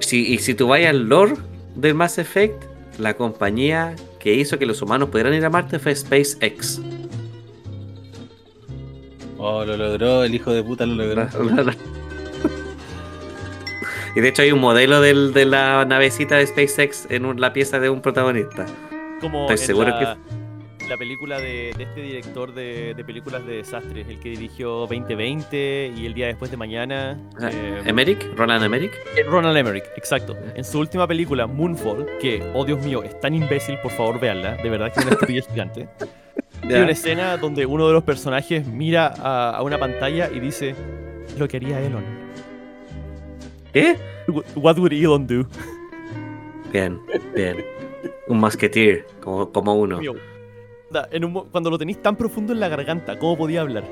Si, y si tú vayas al lore del Mass Effect, la compañía que hizo que los humanos pudieran ir a Marte fue SpaceX. Oh, lo logró, el hijo de puta lo logró. y de hecho hay un modelo del- de la navecita de SpaceX en un- la pieza de un protagonista. Como Estoy en seguro la, la película de, de este director de, de películas de desastres, el que dirigió 2020 y El día después de mañana. Ah, eh, Emmerich, Roland Emmerich. Eh, Ronald Emmerich, exacto. En su última película, Moonfall, que, oh Dios mío, es tan imbécil, por favor, véanla. De verdad que es una estupidez gigante. Hay una escena donde uno de los personajes mira a, a una pantalla y dice: Lo que haría Elon. ¿Qué? What would Elon do? Bien, bien. Un musketeer, como, como uno. En un cuando lo tenéis tan profundo en la garganta, ¿cómo podía hablar?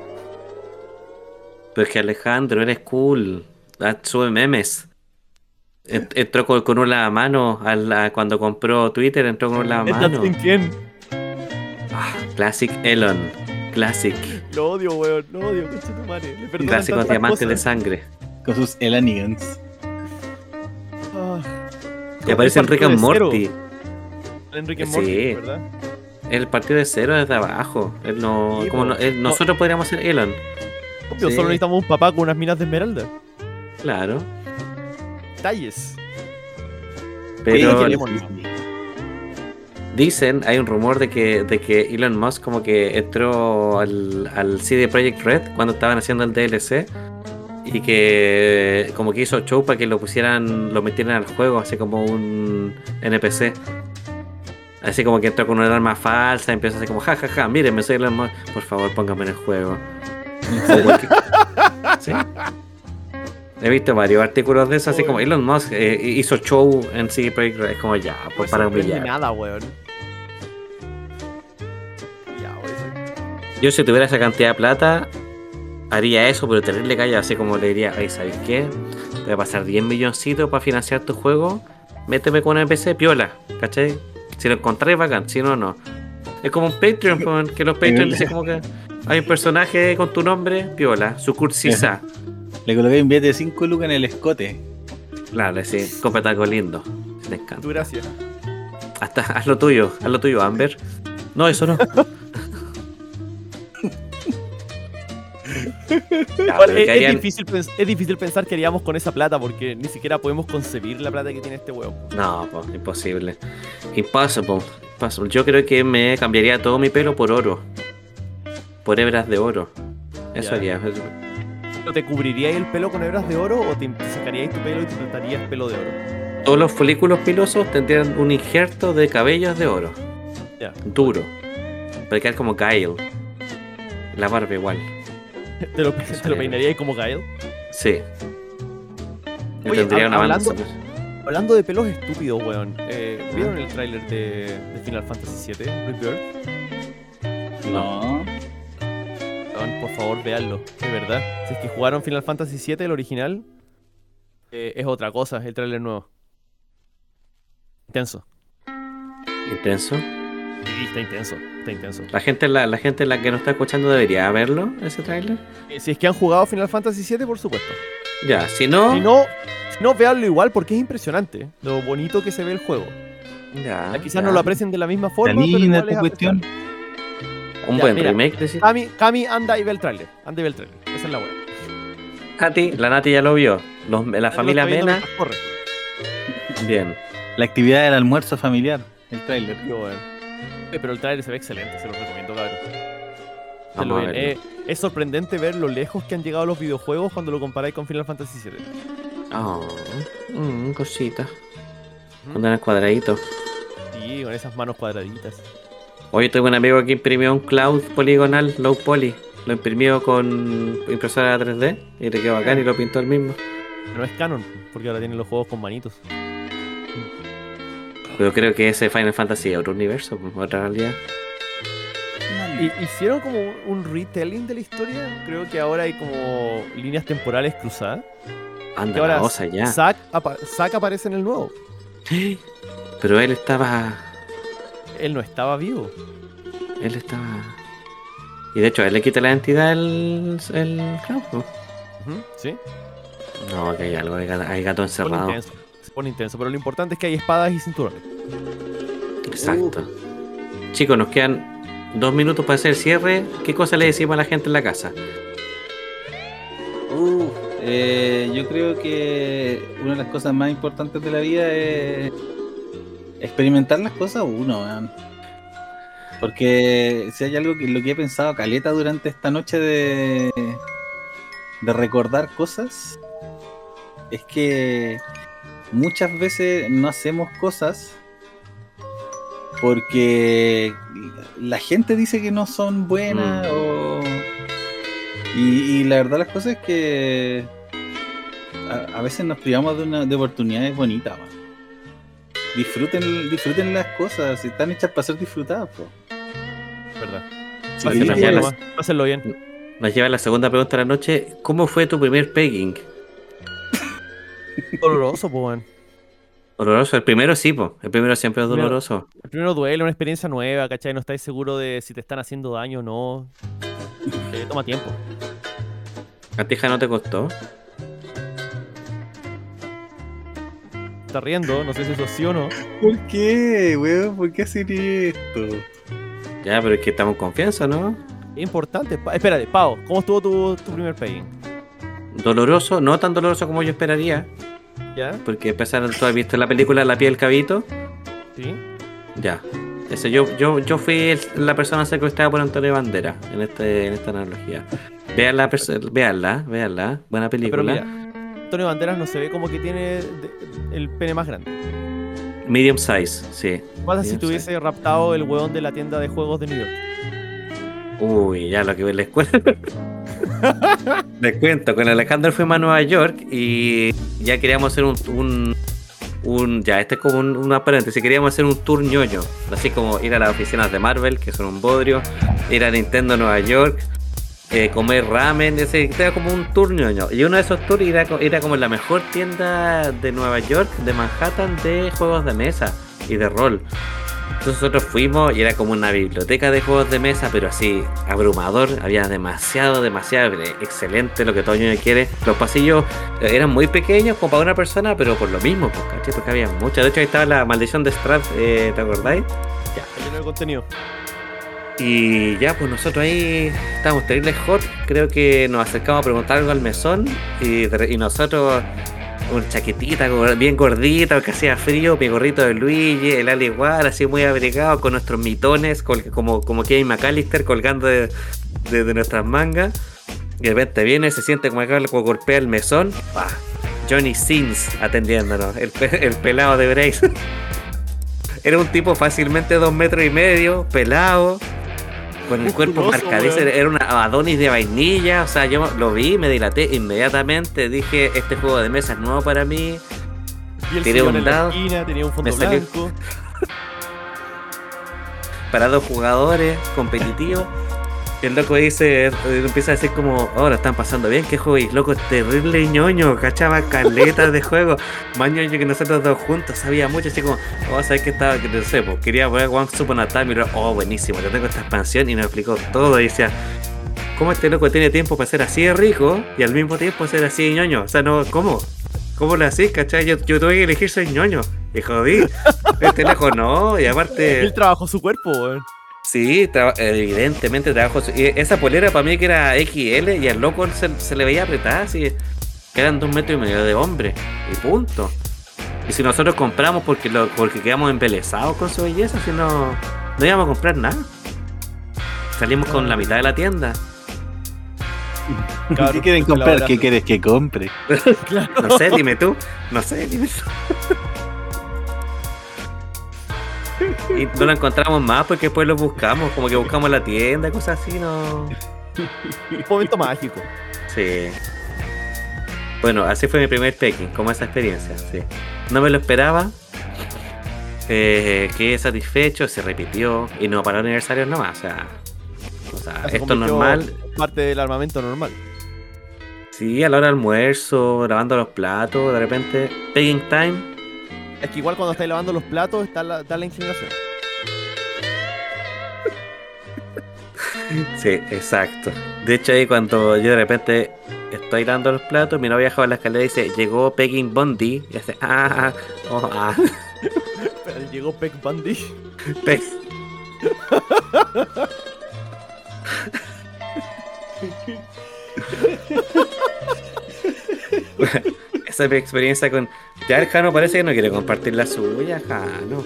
Pero es que Alejandro, eres cool. Ah, Sube memes. Ent- Entró con, con un lavamano a la- cuando compró Twitter, entró con un lavamano. ¿En quién? Ah, Classic Elon. Classic. Lo odio, weón. Lo odio, concha tu madre. Le tantas diamantes de sangre. Con sus Elanigans. Y aparece de Morty. Enrique Sí. Morty, ¿verdad? El partido de cero desde abajo. Él no, Sí, como po. no- él- nosotros podríamos ser Elon. Obvio, Sí. solo necesitamos un papá con unas minas de esmeralda. Claro. Detalles. Pero dicen, hay un rumor de que, de que Elon Musk como que entró al, al CD Projekt Red cuando estaban haciendo el DLC y que como que hizo show para que lo pusieran, lo metieran al juego, así como un NPC. Así como que entró con una arma falsa empieza así como, jajaja, ja, ja, mírenme, soy Elon Musk, por favor póngame en el juego. He visto varios artículos de eso, así como Elon Musk eh, hizo show en CD Projekt Red. Es como ya, No pues me para brillar. nada, weón. Ya, weón. Yo si tuviera esa cantidad de plata, haría eso, pero tenerle calla, así como le diría, ay, ¿sabes qué? Te voy a pasar 10 milloncitos para financiar tu juego, méteme con una PC, piola, ¿cachai? Si lo encontré, bacán, si no, no. Es como un Patreon, que los Patreon dicen como que hay un personaje con tu nombre, piola, su cursisa. Le coloqué un billete de 5 lucas en el escote. Claro, sí, algo lindo. Me encanta. Tu gracia. Hasta, haz lo tuyo, haz lo tuyo, Amber. No, eso no. Es, que difícil pens- es difícil pensar qué haríamos con esa plata porque ni siquiera podemos concebir la plata que tiene este weón. No, pues, imposible. Impossible. Impossible. Yo creo que me cambiaría todo mi pelo por oro. Por hebras de oro. Eso Ya. haría. ¿Pero ¿Te cubrirías el pelo con hebras de oro o te sacarías tu pelo y te plantarías pelo de oro? Todos los folículos pilosos tendrían un injerto de cabellos de oro. Ya. Duro. Para quedar como Kyle. La barba igual. ¿Te lo, te lo haría. peinarías como Kyle? Sí. Yo Oye, tendría una banda hablando- sonora. Hablando de pelos estúpidos, weón. eh, ¿Vieron el tráiler de, de Final Fantasy VII, Rebirth? No. Weón, por favor, véanlo. De verdad. Si es que jugaron Final Fantasy VII, el original, eh, es otra cosa, el tráiler nuevo. Intenso. Intenso. Sí, está intenso, está intenso. La gente, la, la gente la que no está escuchando debería verlo, ese tráiler. Eh, Si es que han jugado Final Fantasy VII, por supuesto. Ya, si no, Si no, si no, véanlo igual porque es impresionante lo bonito que se ve el juego. ya, Ah, Quizás ya. no lo aprecien de la misma forma, pero igual es esta cuestión. Un Ya, buen mira. remake, decís. Cami, Cami, anda y ve el tráiler. Anda y ve el tráiler. Esa es la wea. Nati, la Nati ya lo vio. Los- la familia Mena, Corre. bien. La actividad del almuerzo familiar. El tráiler. Qué bueno. Eh, Pero el tráiler se ve excelente, se lo recomiendo, cabrón. Eh, es sorprendente ver lo lejos que han llegado los videojuegos cuando lo comparáis con Final Fantasy VII. Oh, mm, cosita. Con el cuadradito. Sí, con esas manos cuadraditas. Hoy tengo un amigo que imprimió un cloud poligonal low poly. Lo imprimió con impresora 3D y le quedó bacán y lo pintó él mismo. No es canon, porque ahora tienen los juegos con manitos. Pero creo que ese Final Fantasy es otro universo, pues, otra realidad. Y hicieron como un retelling de la historia. Creo que ahora hay como líneas temporales cruzadas. Anda, Que ahora osa ya. Zack, apa- Zack aparece en el nuevo. Pero él estaba. Él no estaba vivo. Él estaba. Y de hecho, él le quita la entidad el, el cloud. Ujú, Sí. No, que hay algo, hay gato, hay gato encerrado. intenso. Se pone intenso. Pero lo importante es que hay espadas y cinturones. Exacto. Chicos, nos quedan dos minutos para hacer el cierre. ¿Qué cosa le decimos a la gente en la casa? Uf, eh, yo creo que una de las cosas más importantes de la vida es experimentar las cosas uno. Porque si hay algo que lo que he pensado caleta durante esta noche de, de recordar cosas, es que muchas veces no hacemos cosas porque la gente dice que no son buenas Mm. o... Y, y la verdad las cosas es que a, a veces nos privamos de, una, de oportunidades bonitas. man. Disfruten, disfruten las cosas, están hechas para ser disfrutadas. po. ¿Verdad? Sí, Pásenlo bien. Pásenlo. Nos lleva a la segunda pregunta de la noche. ¿Cómo fue tu primer pegging? Doloroso, pues, weón. Doloroso. El primero sí, po. El primero siempre es Primero- doloroso. El primero duele, una experiencia nueva, ¿cachai? No estáis seguro de si te están haciendo daño o no. Eh, toma tiempo. ¿A ti, no te costó? Está riendo, no sé si eso sí o no. ¿Por qué, weón? ¿Por qué hacer esto? Ya, pero es que estamos en confianza, ¿no? Es importante. Pa- Espérate, Pau, ¿cómo estuvo tu, tu primer pegging? Doloroso, no tan doloroso como yo esperaría. ¿Ya? Porque empezaron, ¿tú has visto la película La piel del cabito? ¿Sí? Ya. Ese, yo, yo, yo fui la persona secuestrada por Antonio Bandera en, este, en esta analogía. Veanla, véanla, véanla. Buena Pero película. mira, Antonio Banderas no se ve como que tiene de- el pene más grande. Medium size, sí. ¿Qué pasa si te hubiese raptado el hueón de la tienda de juegos de New York? Uy, ya lo que ve la escuela. Les cuento, con Alejandro fuimos a Nueva York y ya queríamos hacer un, un, un- ya, este es como un, una paréntesis, queríamos hacer un tour ñoño, así como ir a las oficinas de Marvel, que son un bodrio, ir a Nintendo Nueva York, eh, comer ramen, ese, era como un tour ñoño. Y uno de esos tours era, era como la mejor tienda de Nueva York, de Manhattan, de juegos de mesa y de rol. Entonces nosotros fuimos y era como una biblioteca de juegos de mesa, pero así abrumador. Había demasiado, demasiado eh, excelente lo que todo ñoño quiere. Los pasillos eh, eran muy pequeños como para una persona, pero por lo mismo, pues, ¿cachai? Porque había mucho. De hecho, ahí estaba la maldición de Strad, eh, ¿te acordáis? Ya, lleno de contenido. Y ya, pues nosotros ahí estábamos terribles hot. Creo que nos acercamos a preguntar algo al mesón. Y nosotros, una chaquetita bien gordita, porque hacía frío, mi gorrito de Luigi, el al igual, así muy abrigado, con nuestros mitones, como, como Kevin McAllister colgando de, de- nuestras mangas. Y de repente viene, se siente como acá, como golpea el mesón. ¡pah! Johnny Sins atendiéndonos, el, el pelado de Brace. Era un tipo fácilmente dos metros y medio, pelado, con el cuerpo weón. Era una Adonis de vainilla. O sea, yo lo vi, me dilaté inmediatamente. Dije, este juego de mesa es nuevo para mí. Tiré un dado, esquina, tenía un fondo me salió- blanco. Para dos jugadores, competitivo. El loco dice, empieza a decir como, ahora están pasando bien, ¿qué? Y loco, terrible ñoño, cachaba caletas de juego. Más ñoño que nosotros dos juntos, sabía mucho, así como, oh, sabes que estaba, que no sé, pues, quería poner Once Upon y luego, oh, buenísimo, yo tengo esta expansión y nos explicó todo y decía, ¿cómo este loco tiene tiempo para ser así de rico y al mismo tiempo ser así de ñoño? O sea, no, ¿cómo? ¿Cómo lo hacís, cachai? Yo, yo tuve que elegir ser ñoño. Y jodí. Este loco no, y aparte... Él trabajó su cuerpo, weón. Sí, traba- evidentemente trabajo. y Esa polera para mí que era XL y al loco se, se le veía apretada, así que eran dos metros y medio de hombre. Y punto. Y si nosotros compramos porque lo, porque quedamos embelesados con su belleza, si no, no íbamos a comprar nada. Salimos con la mitad de la tienda. ¿Qué Cabrón, quieren comprar? ¿Qué quieres que compre? Claro. No sé, dime tú. No sé, dime tú. Y no lo encontramos más porque después lo buscamos, como que buscamos la tienda, cosas así, no. Un momento mágico. Sí. Bueno, así fue mi primer pecking, como esa experiencia, sí. No me lo esperaba. Eh, quedé satisfecho, se repitió y no para aniversarios nomás, o sea. O sea, Se esto normal. Parte del armamento normal. Sí, a la hora del almuerzo, lavando los platos, de repente, pegging time. Es que igual cuando estáis lavando los platos está la, está la inclinación. Sí, exacto. De hecho, ahí cuando yo de repente estoy lavando los platos, mi novia baja la escalera y dice, llegó Pegging Bondi. Y hace, ah, oh, ah. Pero llegó Peck Bundy. Pe- Esa experiencia con. Ya el Jano parece que no quiere compartir la suya, Jano.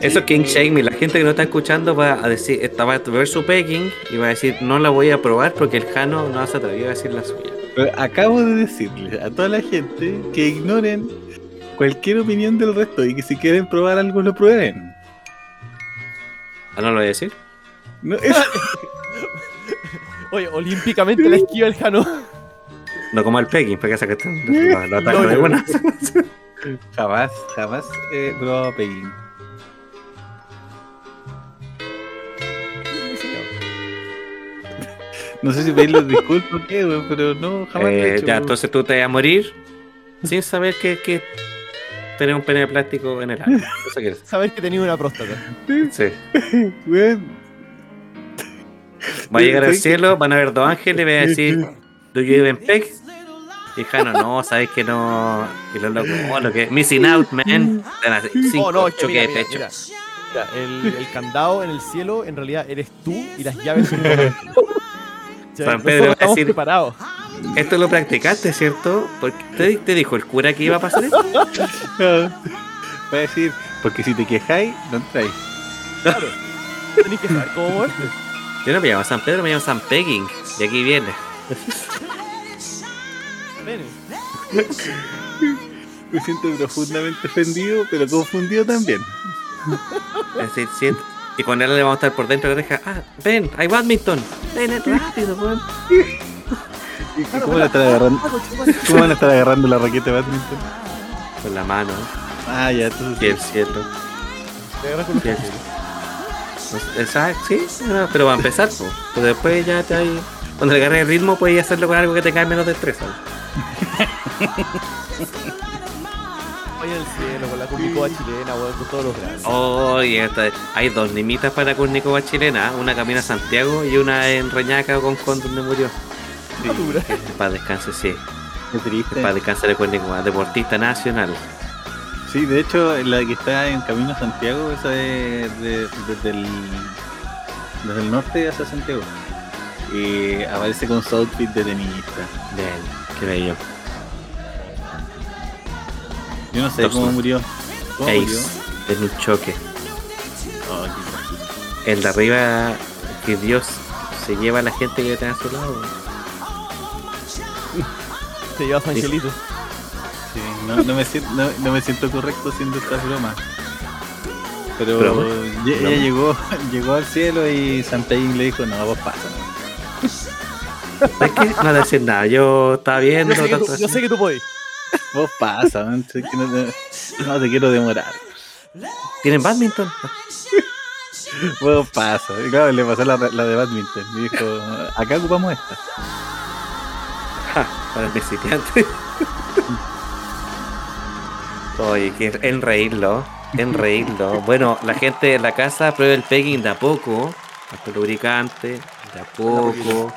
Eso es King Shame, la gente que no está escuchando va a decir, esta va a ver su pegging y va a decir, no la voy a probar porque el Jano no se atrevió a decir la suya. Pero acabo de decirle a toda la gente que ignoren cualquier opinión del resto y que si quieren probar algo lo prueben. ¿Ah, no lo voy a decir? No, es- Oye, olímpicamente la esquiva el Jano. No como el pegging, porque esa que está. Lo, lo ataco de buena. jamás, jamás he probado pegging. No sé si pedirle disculpas o qué, weón, pero no, jamás lo he Eh, hecho, ya, entonces tú te vas a morir sin saber que, que tener un pene de plástico en el ano. Sabes que tenía una próstata. Sí. Va a llegar al cielo, van a ver dos ángeles y va a decir, ¿Do you even peck? Y Jano, no, sabes que no. Y los locos, oh, lo que. Missing out, man. Cinco Oh, no, es que mira, de mira, pecho. mira. Mira, el, el candado en el cielo en realidad eres tú y las llaves son San Pedro va a estamos decir- preparados. Esto lo practicaste, ¿cierto? Porque te, te dijo el cura que iba a pasar esto. Va a decir, porque si te quejáis, no entráis. Claro. Tenés que saber cómo. Yo no me llamo San Pedro, me llamo San Pegging. Y aquí viene. Pene. Me siento profundamente ofendido, pero confundido también. Y con él le vamos a estar por dentro de la oreja. Ah, ven, hay badminton. Ven rápido, weón. ¿Y ¿Cómo la están agarrando? ¿Cómo van a estar agarrando la raqueta de badminton? Con la mano. Ah, ya, entonces. Y el cielo. Te agarras con Sí. Exacto, sí, no, pero va a empezar, pues. Pues después ya te hay. Cuando le agarres el ritmo, puedes hacerlo con algo que tenga menos destreza. Vaya al cielo con la curnicoba chilena, weón, con todos los grandes. Oh, y esta- hay dos limitas para Curnicoba chilena, una camina a Santiago y una en Reñaca con Con donde murió. Para descanse, sí. Qué triste. Para descanse de Curnicoba, deportista nacional. Sí, de hecho, la que está en Camino a Santiago, esa es de- desde, el, desde el norte hacia Santiago. Y aparece con su outfit de tenista. Bien, qué bello. Yo no sé cómo murió. ¿Cómo murió? Ace, en un choque. Oh, El de arriba, que Dios se lleva a la gente que está a su lado. Te llevas Angelito. Sí, no, no me siento, no, no me siento correcto haciendo esta broma. Pero ella ¿Broma? llegó, llegó al cielo y Santaín le dijo, no, vos pasa. Es que no decir nada, yo estaba viendo. Yo sé que tú, yo sé que tú podés. Vos pasa, man, que no, te, no te quiero demorar. ¿Tienen badminton? Vos pasa. Y claro, le pasó la, la de badminton. Y dijo, acá ocupamos esta. Ja, para el principiante. Oye, que en reírlo, en reírlo. Bueno, la gente de la casa prueba el pegging de a poco, hasta el lubricante, de a poco.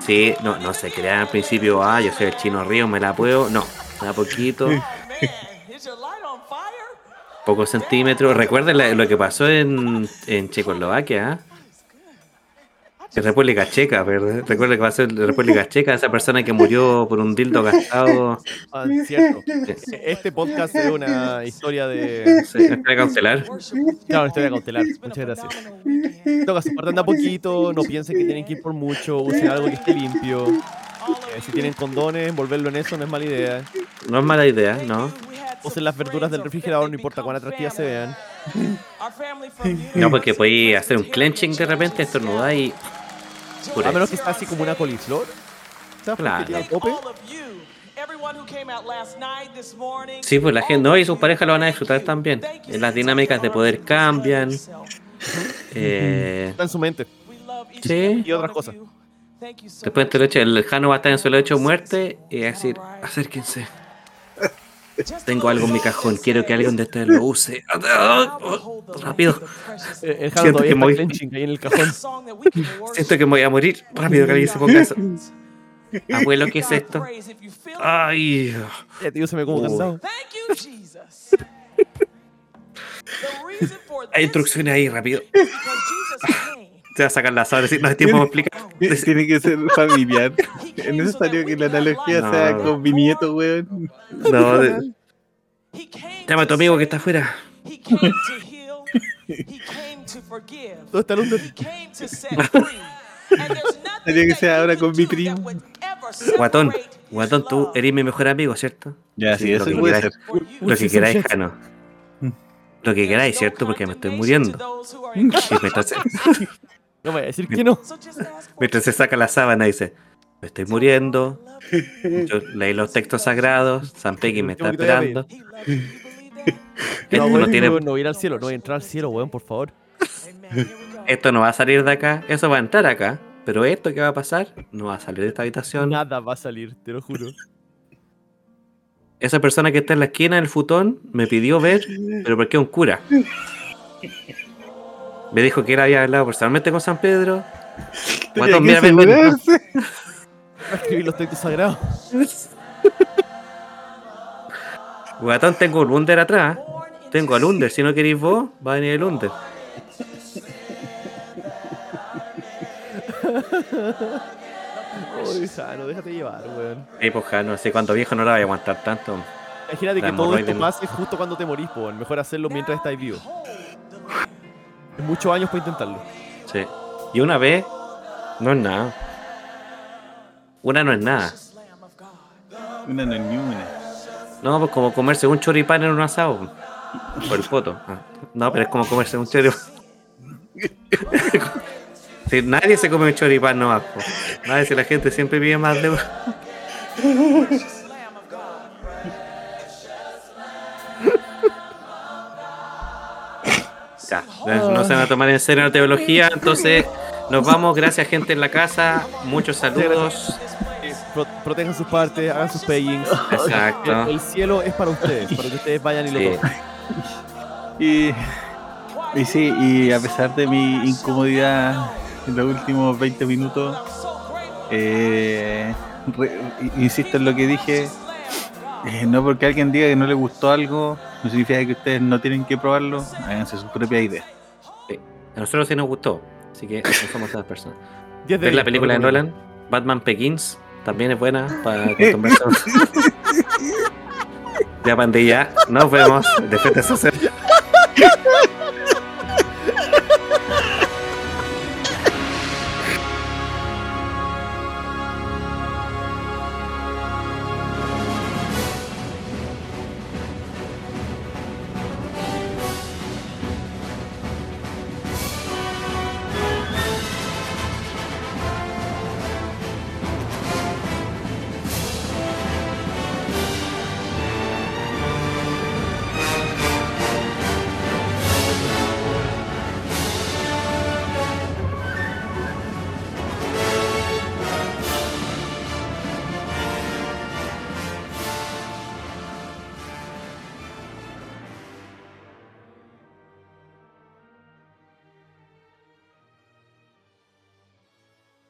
Sí, no, no se crean al principio, ah, yo soy el chino río, me la puedo. No, a poquito, pocos centímetros. Recuerden la- lo que pasó en, en Checoslovaquia, ¿ah? En República Checa, ¿verdad? Recuerda que pasó en República Checa, esa persona que murió por un dildo gastado. Ah, cierto. Este podcast es una historia de. Sí, está cautelar. Claro, una historia cautelar. Muchas gracias. Partan de a poquito, no piensen que tienen que ir por mucho, usen algo que esté limpio. Eh, si tienen condones, envolverlo en eso no es mala idea. No es mala idea, ¿no? Usen las verduras del refrigerador, no importa cuán atractivas se vean. No, porque podéis hacer un clenching de repente, estornudar y. A menos que está así como una coliflor. Claro. Sí, pues la gente, no, y sus parejas lo van a disfrutar también. Eh, Las dinámicas de poder cambian. Eh, Está en su mente. sí. Y otras cosas. Después de leche, el Jano va a estar en su lecho de muerte y va a decir, acérquense. Tengo algo en mi cajón, quiero que alguien de ustedes lo use. Rápido. Eh, El Jano Siento todavía que clenching ahí en el cajón. Siento que me voy a morir. Rápido que alguien se ponga eso. Abuelo, ¿qué es esto? Ay. Eh, tío, se me como Uy. cansado. Hay instrucciones ahí, rápido. Te va a sacar la decir, no hay tiempo para explicar. Tiene que ser familiar. Es necesario que la analogía No. sea con mi nieto, weón. No, de- llama a tu amigo que está afuera. ¿Dónde está el under? Tenía que ser ahora con mi primo. Guatón, guatón, tú eres mi mejor amigo, ¿cierto? Ya, sí, lo eso puede queráis. ser. Lo que queráis, Jano. Lo que queráis, ¿cierto? Porque me estoy muriendo. Y mientras, se- No voy a decir que no. mientras se saca la sábana dice, me estoy muriendo. Yo leí los textos sagrados, San Peggy me está esperando. No, Esto no, tiene, no voy a ir al cielo, no voy a entrar al cielo, weón, por favor. esto no va a salir de acá, eso va a entrar acá. Pero esto que va a pasar no va a salir de esta habitación. Nada va a salir, te lo juro. Esa persona que está en la esquina del futón me pidió ver, pero porque es un cura. Me dijo que él había hablado personalmente con San Pedro. Guatón, ven. asegurarse. Va a escribir los textos sagrados. Guatón, tengo un Under atrás. Tengo al Under. Si no queréis vos, va a venir el Under. Uy, Jano, déjate llevar, weón. Ey, pues, Jano, así cuando viejo no la voy a aguantar tanto. Imagínate La que todo esto pase justo cuando te morís, po, weón. Mejor hacerlo mientras estáis vivo. Es muchos años para intentarlo. Sí. Y una vez, no es nada. Una no es nada. Una no es ni una. No, pues como comerse un choripán en un asado. Por el poto. Ah, No, pero es como comerse un choripán. Si nadie se come un choripán no po. Nadie si la gente siempre pide más de Ya, no se van a tomar en serio la teología, entonces nos vamos, gracias gente en la casa, muchos saludos. Pro- protejan sus partes, hagan sus payings. El, Exacto. el cielo es para ustedes, para que ustedes vayan y lo Sí. tomen. Y, y sí, y a pesar de mi incomodidad en los últimos 20 minutos, eh, re- insisto en lo que dije. Eh, no porque alguien diga que no le gustó algo, no significa que ustedes no tienen que probarlo, háganse sus propias ideas. A nosotros sí nos gustó, así que no somos esas personas. 10 de ¿Ves la 10, película de Nolan? Batman Begins también es buena para acostumbrarse. ya pandilla, nos vemos. Defensa social.